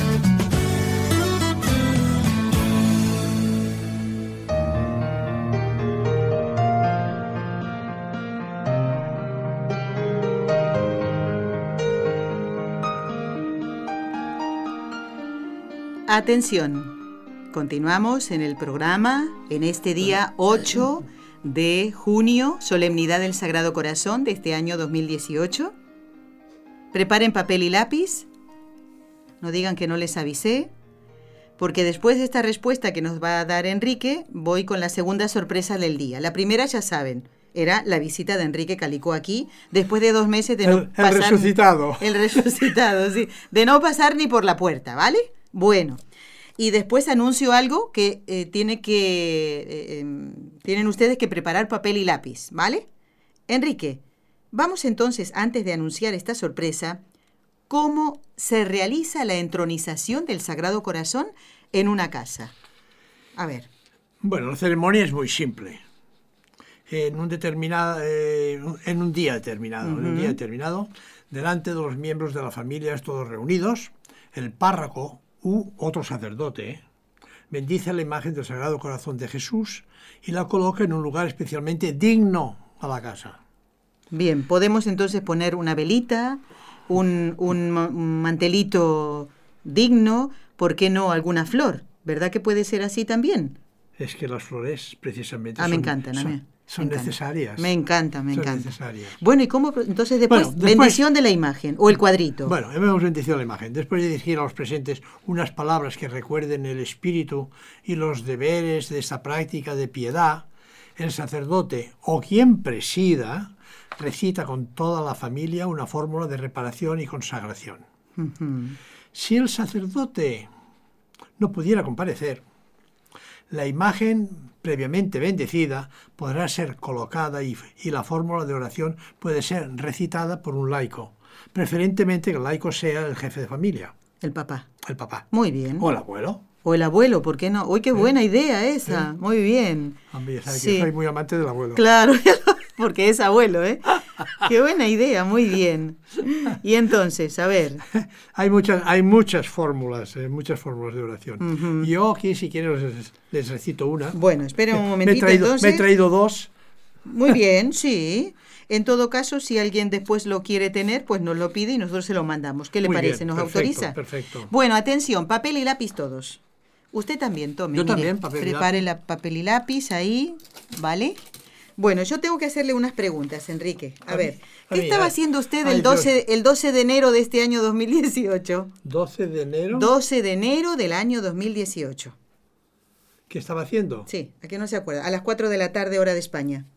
A: Atención, continuamos en el programa en este día 8 de junio, solemnidad del Sagrado Corazón de este año 2018. Preparen papel y lápiz. No digan que no les avisé, porque después de esta respuesta que nos va a dar Enrique, voy con la segunda sorpresa del día. La primera ya saben, era la visita de Enrique Calicó aquí, después de dos meses de no
B: pasar... El resucitado.
A: El resucitado, sí. De no pasar ni por la puerta, ¿vale? Bueno. Y después anuncio algo que eh, tiene que eh, em, tienen ustedes que preparar papel y lápiz, ¿vale? Enrique, vamos entonces, antes de anunciar esta sorpresa, cómo se realiza la entronización del Sagrado Corazón en una casa. A ver.
B: Bueno, la ceremonia es muy simple. En un determinado, eh, en un día determinado, en un día determinado, delante de los miembros de la familia, todos reunidos, el párroco u otro sacerdote bendice la imagen del Sagrado Corazón de Jesús y la coloca en un lugar especialmente digno a la casa.
A: Bien, podemos entonces poner una velita, un, un, mantelito digno, ¿por qué no alguna flor? ¿Verdad que puede ser así también?
B: Es que las flores precisamente
A: ah, me encantan, a mí
B: son necesarias.
A: Me encanta, me encanta. Bueno, ¿y cómo entonces después, bendición de la imagen o el cuadrito?
B: Bueno, hemos bendecido la imagen. Después de dirigir a los presentes unas palabras que recuerden el espíritu y los deberes de esta práctica de piedad, el sacerdote o quien presida recita con toda la familia una fórmula de reparación y consagración. Si el sacerdote no pudiera comparecer, la imagen previamente bendecida podrá ser colocada y, la fórmula de oración puede ser recitada por un laico, preferentemente que el laico sea el jefe de familia.
A: El papá.
B: El papá.
A: Muy bien.
B: O el abuelo.
A: O el abuelo, ¿por qué no? Uy, qué buena idea esa. Muy bien.
B: sí. soy muy amante del abuelo.
A: Claro, porque es abuelo, ¿eh? Qué buena idea, muy bien. Y entonces, a ver.
B: Hay muchas, hay muchas fórmulas, eh, muchas fórmulas de oración. Yo aquí, si quieren, les, les recito una.
A: Bueno, esperen un
B: Me he
A: momentito
B: traído,
A: entonces.
B: me he traído dos.
A: Muy bien, sí. En todo caso, si alguien después lo quiere tener, pues nos lo pide y nosotros se lo mandamos. ¿Qué le
B: Muy
A: parece?
B: bien,
A: ¿Nos
B: perfecto,
A: autoriza?
B: perfecto.
A: Bueno, atención, papel y lápiz todos. Usted también, tome.
B: Yo
A: mire,
B: también, papel y
A: Prepare la papel y lápiz ahí, ¿vale? Bueno, yo tengo que hacerle unas preguntas, Enrique. A,
B: A
A: ver,
B: mí-
A: ¿qué
B: a mí,
A: estaba haciendo usted el 12, el 12 de enero de este año 2018?
B: 12 de enero.
A: 12 de enero del año 2018.
B: ¿Qué estaba haciendo?
A: Sí, ¿a qué no se acuerda? A las 4 de la tarde, hora de España.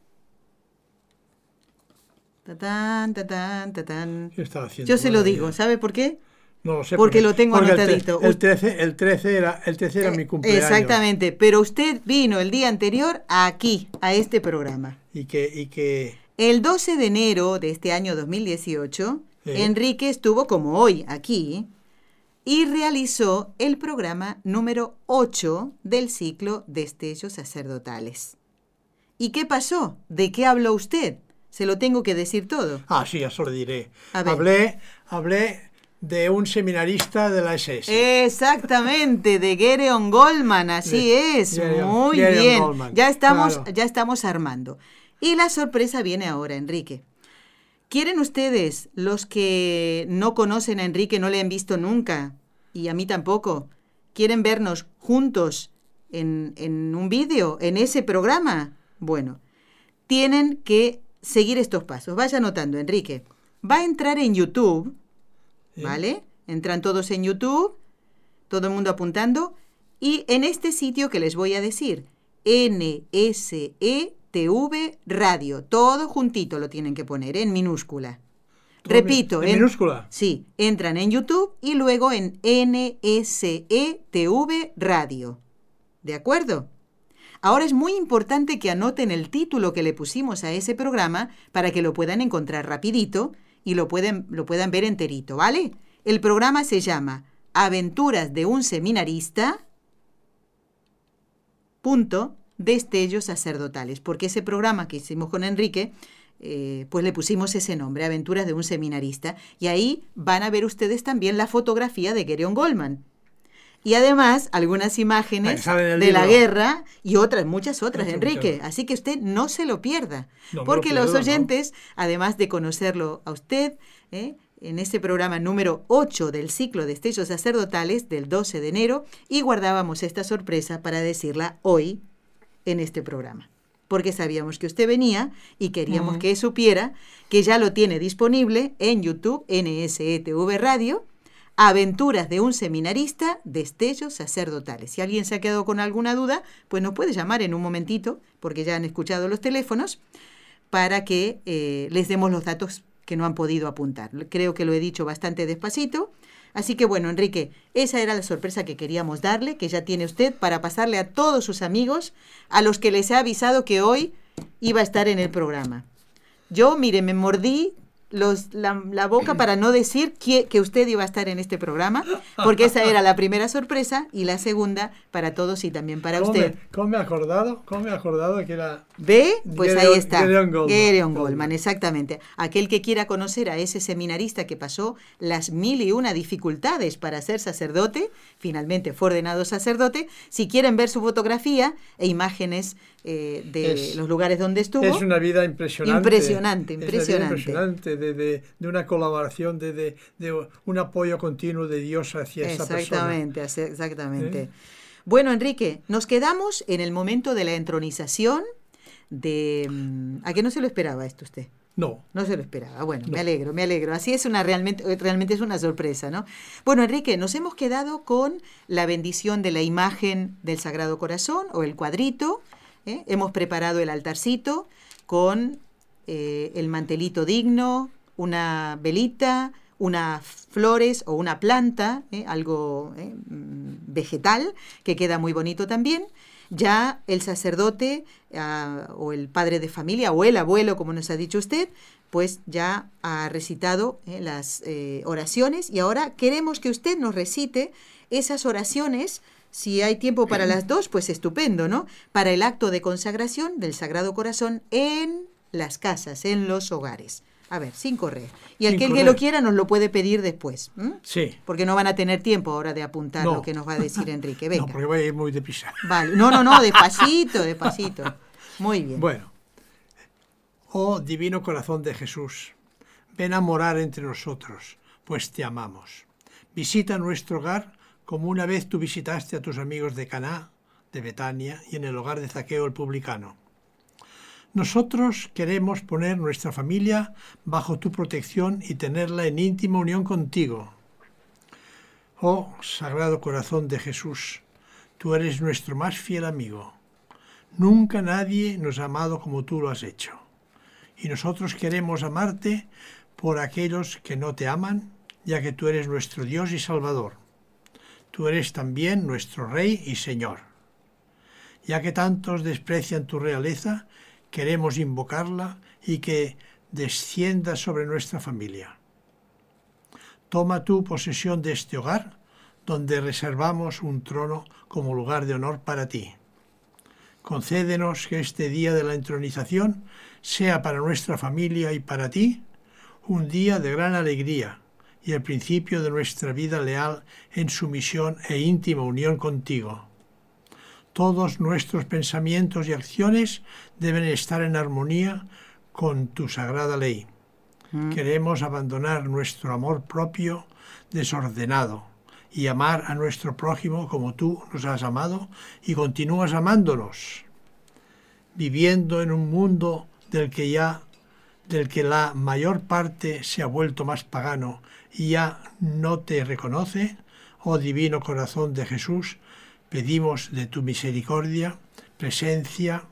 A: Tatán, tatán, tatán.
B: ¿Qué estaba haciendo?
A: Yo se lo digo. ¿sabe por qué?
B: No lo sé.
A: Porque lo tengo
B: porque el tre-
A: anotadito.
B: El 13, el 13 era, el 13 era
A: Eh,
B: mi cumpleaños.
A: Exactamente, pero usted vino el día anterior aquí, a este programa.
B: Y que, y que
A: El 12 de enero de este año 2018,
B: Sí.
A: Enrique estuvo como hoy aquí y realizó el programa número 8 del ciclo Destellos Sacerdotales. ¿Y qué pasó? ¿De qué habló usted? Se lo tengo que decir todo.
B: Ah, sí, eso le diré. Hablé, hablé de un seminarista de la SS.
A: Exactamente, de Gereon Goldman, así
B: De-
A: es,
B: Gereon-
A: muy
B: Gereon
A: bien.
B: Goldman,
A: Ya estamos,
B: claro.
A: ya estamos armando. Y la sorpresa viene ahora, Enrique. ¿Quieren ustedes, los que no conocen a Enrique, no le han visto nunca, y a mí tampoco, quieren vernos juntos en, en un vídeo, en ese programa? Bueno, tienen que seguir estos pasos. Vaya anotando, Enrique. Va a entrar en YouTube, ¿vale? Entran todos en YouTube, todo el mundo apuntando, y en este sitio que les voy a decir, NSETV Radio, todo juntito lo tienen que poner, en minúscula. Repito,
B: en minúscula.
A: Sí, entran en YouTube y luego en NSETV Radio. ¿De acuerdo? Ahora es muy importante que anoten el título que le pusimos a ese programa para que lo puedan encontrar rapidito y lo pueden, lo puedan ver enterito, ¿vale? El programa se llama Aventuras de un seminarista. Punto, destellos sacerdotales, porque ese programa que hicimos con Enrique, eh, pues le pusimos ese nombre, Aventuras de un seminarista, y ahí van a ver ustedes también la fotografía de Gereon Goldman. Y además algunas imágenes de la guerra y otras, muchas otras,
B: Muchas,
A: Enrique.
B: muchas.
A: Así que usted no se lo pierda.
B: No me lo
A: porque los oyentes, además de conocerlo a usted, ¿eh? en este programa número 8 del ciclo de Destellos Sacerdotales del 12 de enero, y guardábamos esta sorpresa para decirla hoy en este programa. Porque sabíamos que usted venía y queríamos que supiera que ya lo tiene disponible en YouTube, NSETV Radio, Aventuras de un seminarista, destellos sacerdotales. Si alguien se ha quedado con alguna duda, pues nos puede llamar en un momentito, porque ya han escuchado los teléfonos, para que eh, les demos los datos que no han podido apuntar. Creo que lo he dicho bastante despacito. Así que bueno, Enrique, esa era la sorpresa que queríamos darle, que ya tiene usted para pasarle a todos sus amigos, a los que les he avisado que hoy iba a estar en el programa. Yo, mire, me mordí los, la, la boca para no decir que, que usted iba a estar en este programa, porque esa era la primera sorpresa y la segunda para todos y también para
B: ¿Cómo
A: usted.
B: me, cómo me he acordado? ¿Cómo me acordado que era...
A: ¿Ve? Pues ahí está.
B: Gedeon Goldman.
A: Gedeon Goldman, exactamente. Aquel que quiera conocer a ese seminarista que pasó las mil y una dificultades para ser sacerdote, finalmente fue ordenado sacerdote, si quieren ver su fotografía e imágenes eh, de
B: Es-
A: los lugares donde estuvo.
B: Es una vida impresionante.
A: Impresionante,
B: Es una vida
A: impresionante.
B: impresionante de, de- de una colaboración, de, de- de un apoyo continuo de Dios hacia esa persona.
A: Exactamente, hace- exactamente.
B: ¿Eh?
A: Bueno, Enrique, nos quedamos en el momento de la entronización de... mm, ¿A qué no se lo esperaba esto usted?
B: No,
A: No se lo esperaba. Bueno, me alegro, me alegro. Así es una realmente, realmente es una sorpresa, ¿no? Bueno, Enrique, nos hemos quedado con la bendición de la imagen del Sagrado Corazón o el cuadrito. ¿Eh? Hemos preparado el altarcito con eh, el mantelito digno, una velita, unas flores o una planta, ¿eh? algo mm, vegetal, que queda muy bonito también. Ya el sacerdote ah, o el padre de familia o el abuelo, como nos ha dicho usted, pues ya ha recitado las oraciones y ahora queremos que usted nos recite esas oraciones. Si hay tiempo para las dos, pues estupendo, ¿no? Para el acto de consagración del Sagrado Corazón en las casas, en los hogares. A ver, sin correr. Y el
B: Sin
A: que, lo quiera nos lo puede pedir después. ¿m?
B: Sí.
A: Porque no van a tener tiempo ahora de apuntar
B: No.
A: lo que nos va a decir Enrique.
B: No,
A: Venga.
B: porque voy a ir muy deprisa.
A: Vale. No, no, no, despacito, despacito. Muy bien.
B: Bueno. Oh divino corazón de Jesús, ven a morar entre nosotros, pues te amamos. Visita nuestro hogar como una vez tú visitaste a tus amigos de Caná, de Betania y en el hogar de Zaqueo el publicano. Nosotros queremos poner nuestra familia bajo tu protección y tenerla en íntima unión contigo. Oh Sagrado Corazón de Jesús, tú eres nuestro más fiel amigo. Nunca nadie nos ha amado como tú lo has hecho. Y nosotros queremos amarte por aquellos que no te aman, ya que tú eres nuestro Dios y Salvador. Tú eres también nuestro Rey y Señor. Ya que tantos desprecian tu realeza, queremos invocarla y que descienda sobre nuestra familia. Toma tú posesión de este hogar, donde reservamos un trono como lugar de honor para ti. Concédenos que este día de la entronización sea para nuestra familia y para ti un día de gran alegría y el principio de nuestra vida leal en sumisión e íntima unión contigo. Todos nuestros pensamientos y acciones deben estar en armonía con tu sagrada ley. Queremos abandonar nuestro amor propio desordenado y amar a nuestro prójimo como tú nos has amado y continúas amándonos, viviendo en un mundo del que ya del que la mayor parte se ha vuelto más pagano y ya no te reconoce, oh divino corazón de Jesús, pedimos de tu misericordia, presencia,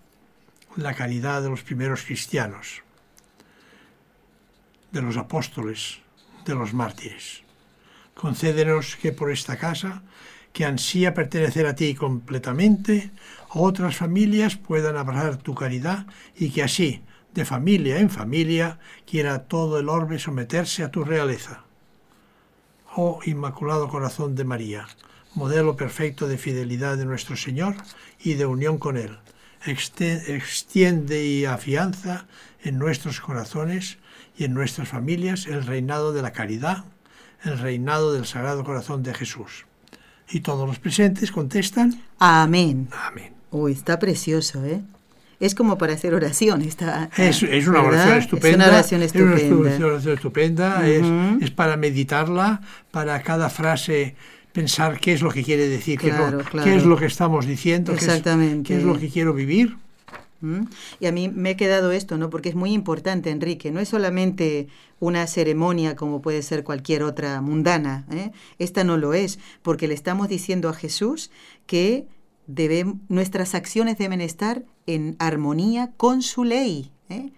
B: la caridad de los primeros cristianos, de los apóstoles, de los mártires. Concédenos que por esta casa, que ansía pertenecer a ti completamente, otras familias puedan abrazar tu caridad y que así, de familia en familia, quiera todo el orbe someterse a tu realeza. Oh Inmaculado Corazón de María, modelo perfecto de fidelidad de nuestro Señor y de unión con Él, extiende y afianza en nuestros corazones y en nuestras familias el reinado de la caridad, el reinado del Sagrado Corazón de Jesús. Y todos los presentes contestan,
A: Amén.
B: Amén.
A: Uy, está precioso, ¿eh? Es como para hacer oración. Está,
B: Es, es una oración estupenda.
A: Es una oración
B: es una
A: estupenda.
B: oración estupenda, es- es, para meditarla, para cada frase pensar qué es lo que quiere decir, qué es lo-
A: Claro,
B: qué,
A: claro.
B: es lo que estamos diciendo, qué es-
A: Exactamente.
B: qué es lo que quiero vivir.
A: Y a mí me ha quedado esto, ¿no? Porque es muy importante, Enrique. No es solamente una ceremonia como puede ser cualquier otra mundana. ¿eh? Esta no lo es, porque le estamos diciendo a Jesús que debe- nuestras acciones deben estar en armonía con su ley. ¿eh?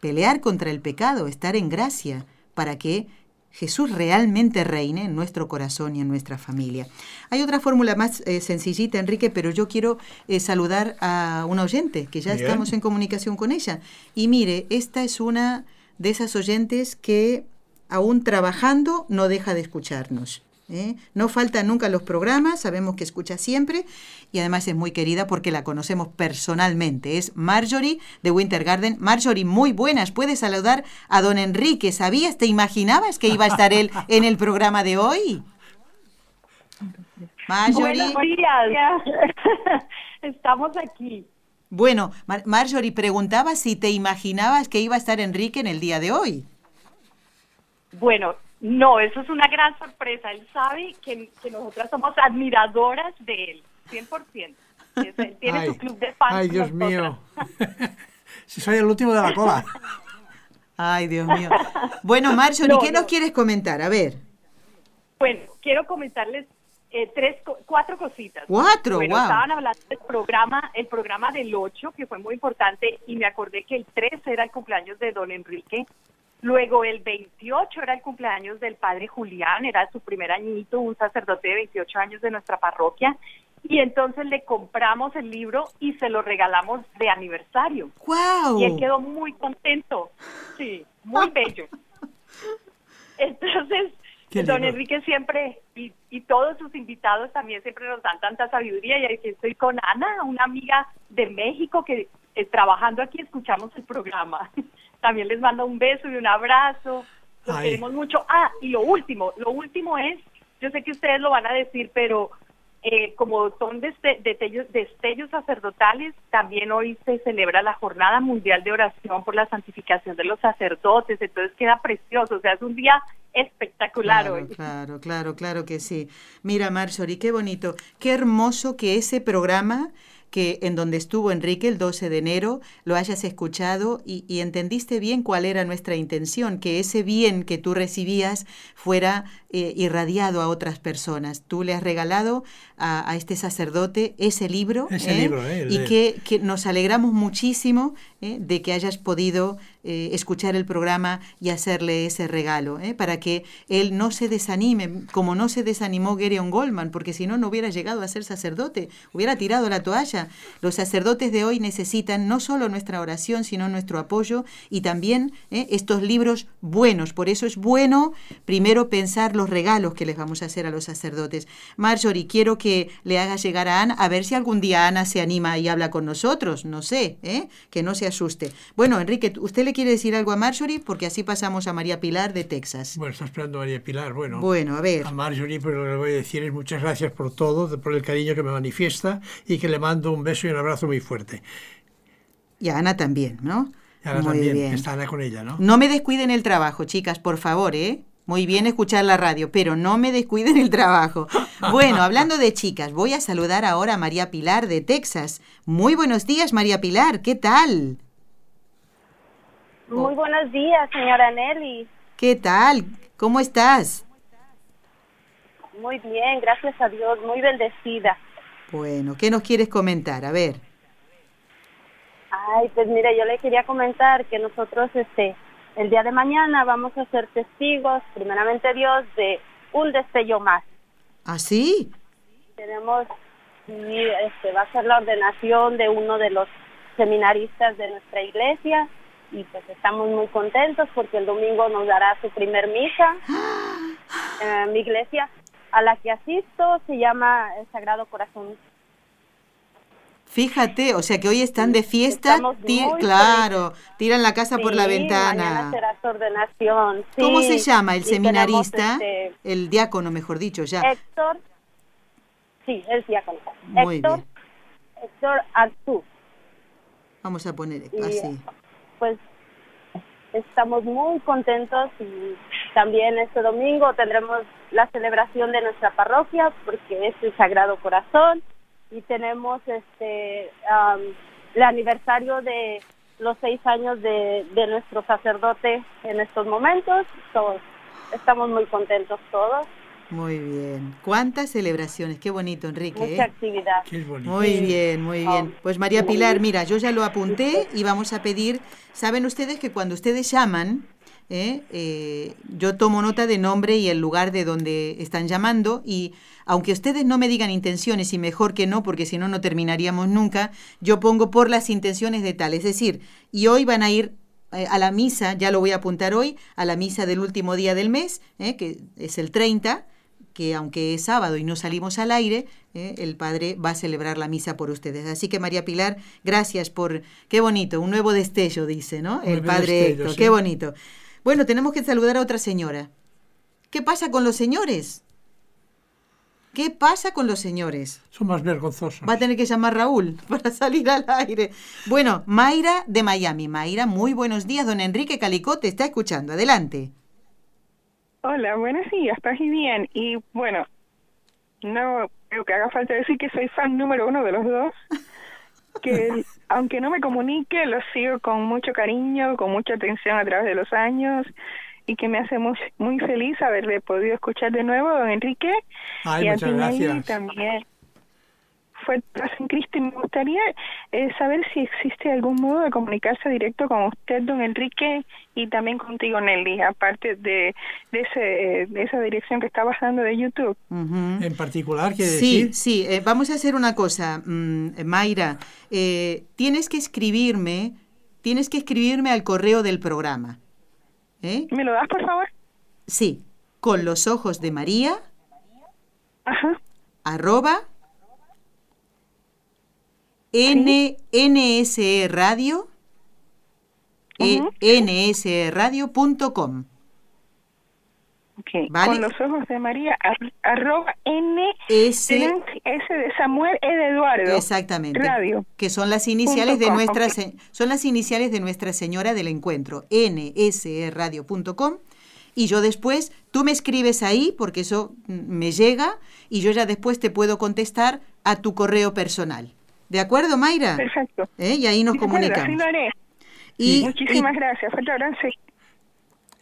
A: Pelear contra el pecado, estar en gracia, para que Jesús realmente reine en nuestro corazón y en nuestra familia. Hay otra fórmula más eh, sencillita, Enrique, pero yo quiero eh, saludar a una oyente, que ya
B: Bien.
A: estamos en comunicación con ella. Y mire, esta es una de esas oyentes que aún trabajando no deja de escucharnos. ¿Eh? No faltan nunca los programas, sabemos que escucha siempre y además es muy querida porque la conocemos personalmente. Es Marjorie de Winter Garden. Marjorie, muy buenas. Puedes saludar a don Enrique. ¿Sabías, te imaginabas que iba a estar él en el programa de hoy? Marjorie.
E: Buenos días. Estamos aquí.
A: Bueno, Mar- Marjorie preguntaba si te imaginabas que iba a estar Enrique en el día de hoy.
E: Bueno, no, eso es una gran sorpresa. Él sabe que, que nosotras somos admiradoras de él, 100%. Es- Él tiene
B: ay,
E: su club de fans.
B: ay, Dios mío. si soy el último de la cola.
A: Ay, Dios mío. Bueno, Marjorie,
E: No,
A: ¿qué nos
E: no.
A: quieres comentar? A ver.
E: Bueno, quiero comentarles eh, tres, co- cuatro cositas.
A: Cuatro,
E: bueno,
A: wow.
E: estaban hablando del programa, el programa del 8, que fue muy importante, y me acordé que el 3 era el cumpleaños de don Enrique. Luego el 28 era el cumpleaños del padre Julián, era su primer añito, un sacerdote de 28 años de nuestra parroquia. Y entonces le compramos el libro y se lo regalamos de aniversario.
A: ¡Wow!
E: Y él quedó muy contento. Sí, muy bello. Entonces, don. Enrique siempre, y, y todos sus invitados también siempre nos dan tanta sabiduría. Y aquí estoy con Ana, una amiga de México que eh, trabajando aquí escuchamos el programa. También les mando un beso y un abrazo. Los
B: Ay.
E: queremos mucho. Ah, y lo último, lo último es, yo sé que ustedes lo van a decir, pero eh, como son deste- destellos, destellos sacerdotales, también hoy se celebra la Jornada Mundial de Oración por la Santificación de los Sacerdotes, entonces queda precioso, o sea, es un día espectacular
A: Claro,
E: hoy.
A: claro, claro, claro que sí. Mira, Marjorie, qué bonito, qué hermoso que ese programa que en donde estuvo Enrique el 12 de enero lo hayas escuchado y, y entendiste bien cuál era nuestra intención, que ese bien que tú recibías fuera eh, irradiado a otras personas. Tú le has regalado a, a este sacerdote ese libro,
B: Ese libro, ¿eh?
A: Y que nos alegramos muchísimo ¿eh? de que hayas podido eh, escuchar el programa y hacerle ese regalo, ¿eh? para que él no se desanime, como no se desanimó Gereon Goldman, porque si no, no hubiera llegado a ser sacerdote, hubiera tirado la toalla. Los sacerdotes de hoy necesitan no solo nuestra oración, sino nuestro apoyo y también estos libros buenos. Por eso es bueno primero pensar los regalos que les vamos a hacer a los sacerdotes. Marjorie, quiero que le hagas llegar a Ana, a ver si algún día Ana se anima y habla con nosotros, no sé, que no se asuste. Bueno, Enrique, ¿usted le quiere decir algo a Marjorie? Porque así pasamos a María Pilar de Texas.
B: Bueno, está esperando María Pilar. Bueno,
A: Bueno, a ver.
B: a Marjorie, pero lo que le voy a decir es muchas gracias por todo, por el cariño que me manifiesta y que le mando un beso y un abrazo muy fuerte.
A: Y a Ana también, ¿no?
B: Y ahora
A: Muy
B: también,
A: bien.
B: está Ana con ella, ¿no?
A: No me descuiden el trabajo, chicas, por favor, ¿eh? Muy bien escuchar la radio, pero no me descuiden el trabajo. Bueno, hablando de chicas, voy a saludar ahora a María Pilar de Texas. Muy buenos días, María Pilar, ¿qué tal?
F: Muy buenos días, señora Nelly.
A: ¿Qué tal? ¿Cómo estás?
F: Muy bien, gracias a Dios, muy bendecida.
A: Bueno, ¿qué nos quieres comentar? A ver.
F: Ay, pues mire, yo le quería comentar que nosotros, este, el día de mañana vamos a ser testigos, primeramente Dios, de un destello más.
A: ¿Ah, sí?
F: Tenemos, este, va a ser la ordenación de uno de los seminaristas de nuestra iglesia y pues estamos muy contentos porque el domingo nos dará su primer misa. Eh, mi iglesia a la que asisto se llama el Sagrado Corazón
A: Fíjate, o sea que hoy están de fiesta. Ti- claro, tiran la casa por la
F: Sí,
A: ventana.
F: Será su ordenación. sí.
A: ¿Cómo se llama el seminarista?
F: este,
A: El diácono, mejor dicho, ya.
F: Héctor. Sí, el diácono.
A: Muy
F: Héctor.
A: bien.
F: Héctor Artú.
A: Vamos a poner
F: Y
A: así.
F: pues estamos muy contentos y también este domingo tendremos la celebración de nuestra parroquia porque es el Sagrado Corazón y tenemos este am, el aniversario de los seis años de, de nuestro sacerdote en estos momentos. Todos estamos muy contentos todos.
A: Muy bien. ¿Cuántas celebraciones? Qué bonito, Enrique.
F: Mucha
A: ¿eh?
F: actividad.
B: Qué bonito.
A: Muy bien, muy bien. Pues María Pilar, mira, yo ya lo apunté y vamos a pedir, saben ustedes que cuando ustedes llaman, ¿eh? Eh, yo tomo nota de nombre y el lugar de donde están llamando y aunque ustedes no me digan intenciones y mejor que no, porque si no, no terminaríamos nunca, yo pongo por las intenciones de tal. Es decir, y hoy van a ir eh, a la misa, ya lo voy a apuntar hoy, a la misa del último día del mes, ¿eh? que es el 30, que aunque es sábado y no salimos al aire, eh, el Padre va a celebrar la misa por ustedes. Así que María Pilar, gracias por, qué bonito, un nuevo destello, dice, ¿no? El Padre
B: destello,
A: Héctor,
B: sí.
A: qué bonito. Bueno, tenemos que saludar a otra señora. ¿Qué pasa con los señores? ¿Qué pasa con los señores?
B: Son más vergonzosos.
A: Va a tener que llamar Raúl para salir al aire. Bueno, Mayra de Miami. Mayra, muy buenos días. Don Enrique Calicote está escuchando. Adelante.
G: Hola, buenos días, estás bien. Y bueno, no creo que haga falta decir que soy fan número uno de los dos. Que aunque no me comunique, los sigo con mucho cariño, con mucha atención a través de los años y que me hace muy, muy feliz haberle podido escuchar de nuevo, don Enrique.
B: Ay,
G: y a ti,
B: gracias.
G: también. Fue paz en Cristo y me gustaría eh, saber si existe algún modo de comunicarse directo con usted, don Enrique, y también contigo, Nelly, aparte de, de, ese, de esa dirección que estabas dando de YouTube.
B: En particular, quiere
A: Sí,
B: decir...
A: sí, eh, vamos a hacer una cosa, mm, Mayra. eh, tienes que escribirme, tienes que escribirme al correo del programa. ¿Eh?
G: ¿Me lo das, por favor?
A: Sí, con los ojos de María,
G: Ajá.
A: arroba N, NSE Radio, e- nsradio.com. Vale.
G: Con los ojos de María, ar- arroba N,
A: S-
G: S de Samuel, E de Eduardo.
A: Exactamente.
G: Radio.
A: Que son las iniciales de
G: com,
A: nuestra son las iniciales de Nuestra Señora del Encuentro, nsradio.com y yo después tú me escribes ahí porque eso me llega y yo ya después te puedo contestar a tu correo personal. ¿De acuerdo, Mayra?
G: Perfecto.
A: ¿Eh? Y ahí nos
G: De acuerdo, Así
A: comunicamos.
G: lo haré.
A: Y,
G: Muchísimas gracias. Falta sí.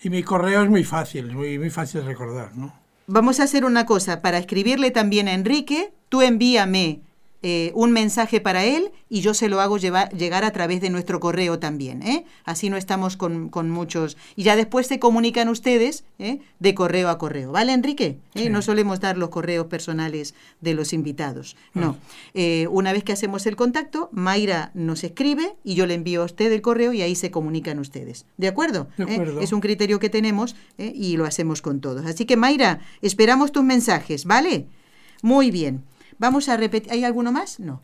B: Y mi correo es muy fácil, muy, muy fácil de recordar, ¿no?
A: Vamos a hacer una cosa, para escribirle también a Enrique, tú envíame eh, un mensaje para él y yo se lo hago llevar- llegar a través de nuestro correo también. ¿eh? Así no estamos con, con muchos... Y ya después se comunican ustedes ¿eh? de correo a correo. ¿Vale, Enrique?
B: Sí.
A: No solemos dar los correos personales de los invitados. No. Eh, una vez que hacemos el contacto, Mayra nos escribe y yo le envío a usted el correo y ahí se comunican ustedes. ¿De acuerdo?
B: De acuerdo.
A: Es un criterio que tenemos y lo hacemos con todos. Así que, Mayra, esperamos tus mensajes, ¿vale? Muy bien. Vamos a repetir. ¿Hay alguno más? No.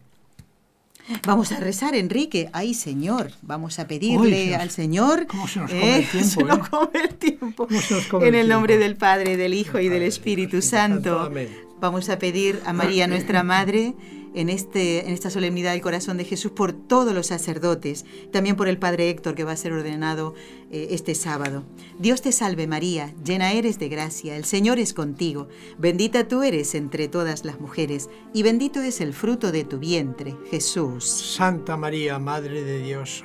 A: Vamos a rezar, Enrique. Ay, Señor, vamos a pedirle
B: Uy,
A: al Señor.
B: cómo se nos come el tiempo,
A: se nos
B: ¿eh?
A: come el tiempo.
B: Cómo se nos come
A: En
B: el
A: el nombre del Padre, del Hijo y del Espíritu
B: Santo.
A: Santo.
B: Amén.
A: Vamos a pedir a María, nuestra Madre, en, este, en esta solemnidad del corazón de Jesús, por todos los sacerdotes, también por el Padre Héctor, que va a ser ordenado eh, este sábado. Dios te salve María, llena eres de gracia, el Señor es contigo, bendita tú eres entre todas las mujeres, y bendito es el fruto de tu vientre, Jesús.
B: Santa María, Madre de Dios,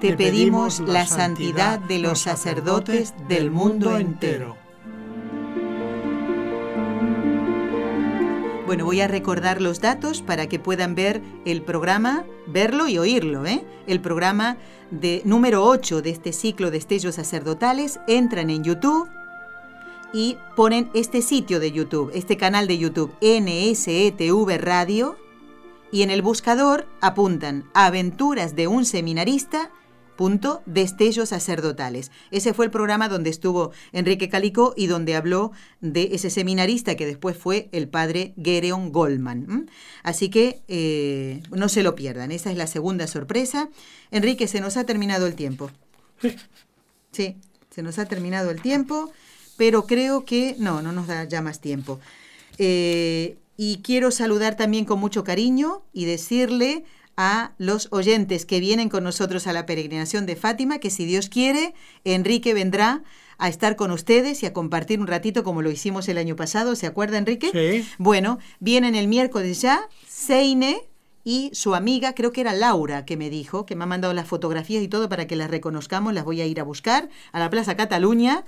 A: te pedimos la santidad de los sacerdotes del mundo entero. Bueno, voy a recordar los datos para que puedan ver el programa, verlo y oírlo, ¿eh? El programa de número 8 de este ciclo de estellos sacerdotales. Entran en YouTube y ponen este sitio de YouTube, este canal de YouTube, NSETV Radio, y en el buscador apuntan Aventuras de un seminarista. Punto destellos sacerdotales. Ese fue el programa donde estuvo Enrique Calico y donde habló de ese seminarista que después fue el padre Gereon Goldman. Así que eh, no se lo pierdan. Esa es la segunda sorpresa. Enrique, se nos ha terminado el tiempo. Sí, se nos ha terminado el tiempo, pero creo que no, no nos da ya más tiempo. Eh, y quiero saludar también con mucho cariño y decirle a los oyentes que vienen con nosotros a la peregrinación de Fátima que si Dios quiere, Enrique vendrá a estar con ustedes y a compartir un ratito como lo hicimos el año pasado. ¿Se acuerda, Enrique?
B: Sí.
A: Bueno, vienen el miércoles ya, Seine y su amiga, creo que era Laura, que me dijo, que me ha mandado las fotografías y todo para que las reconozcamos, las voy a ir a buscar a la Plaza Cataluña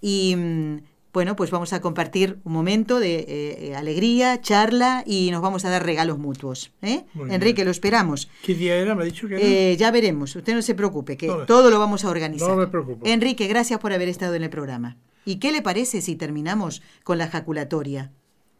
A: y mm, bueno, pues vamos a compartir un momento de eh, eh, alegría, charla y nos vamos a dar regalos mutuos. ¿eh? Enrique,
B: bien.
A: lo esperamos.
B: ¿Qué día era? Me ha dicho que era.
A: Eh, ya veremos, usted no se preocupe, que
B: No,
A: todo lo vamos a organizar.
B: no me preocupo.
A: Enrique, gracias por haber estado en el programa. ¿Y qué le parece si terminamos con la jaculatoria?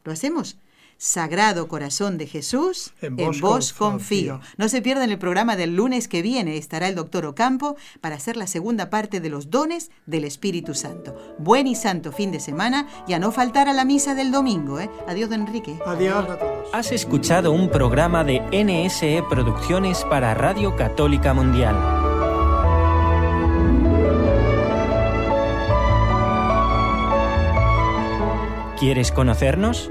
A: ¿Lo hacemos? Sagrado Corazón de Jesús,
B: En
A: en
B: vos
A: vos,
B: confío.
A: confío. No se pierdan el programa del lunes que viene. Estará el doctor Ocampo para hacer la segunda parte de los dones del Espíritu Santo. Buen y santo fin de semana y a no faltar a la misa del domingo. ¿eh? Adiós, don Enrique.
B: Adiós a todos.
C: Has escuchado un programa de NSE Producciones para Radio Católica Mundial. ¿Quieres conocernos?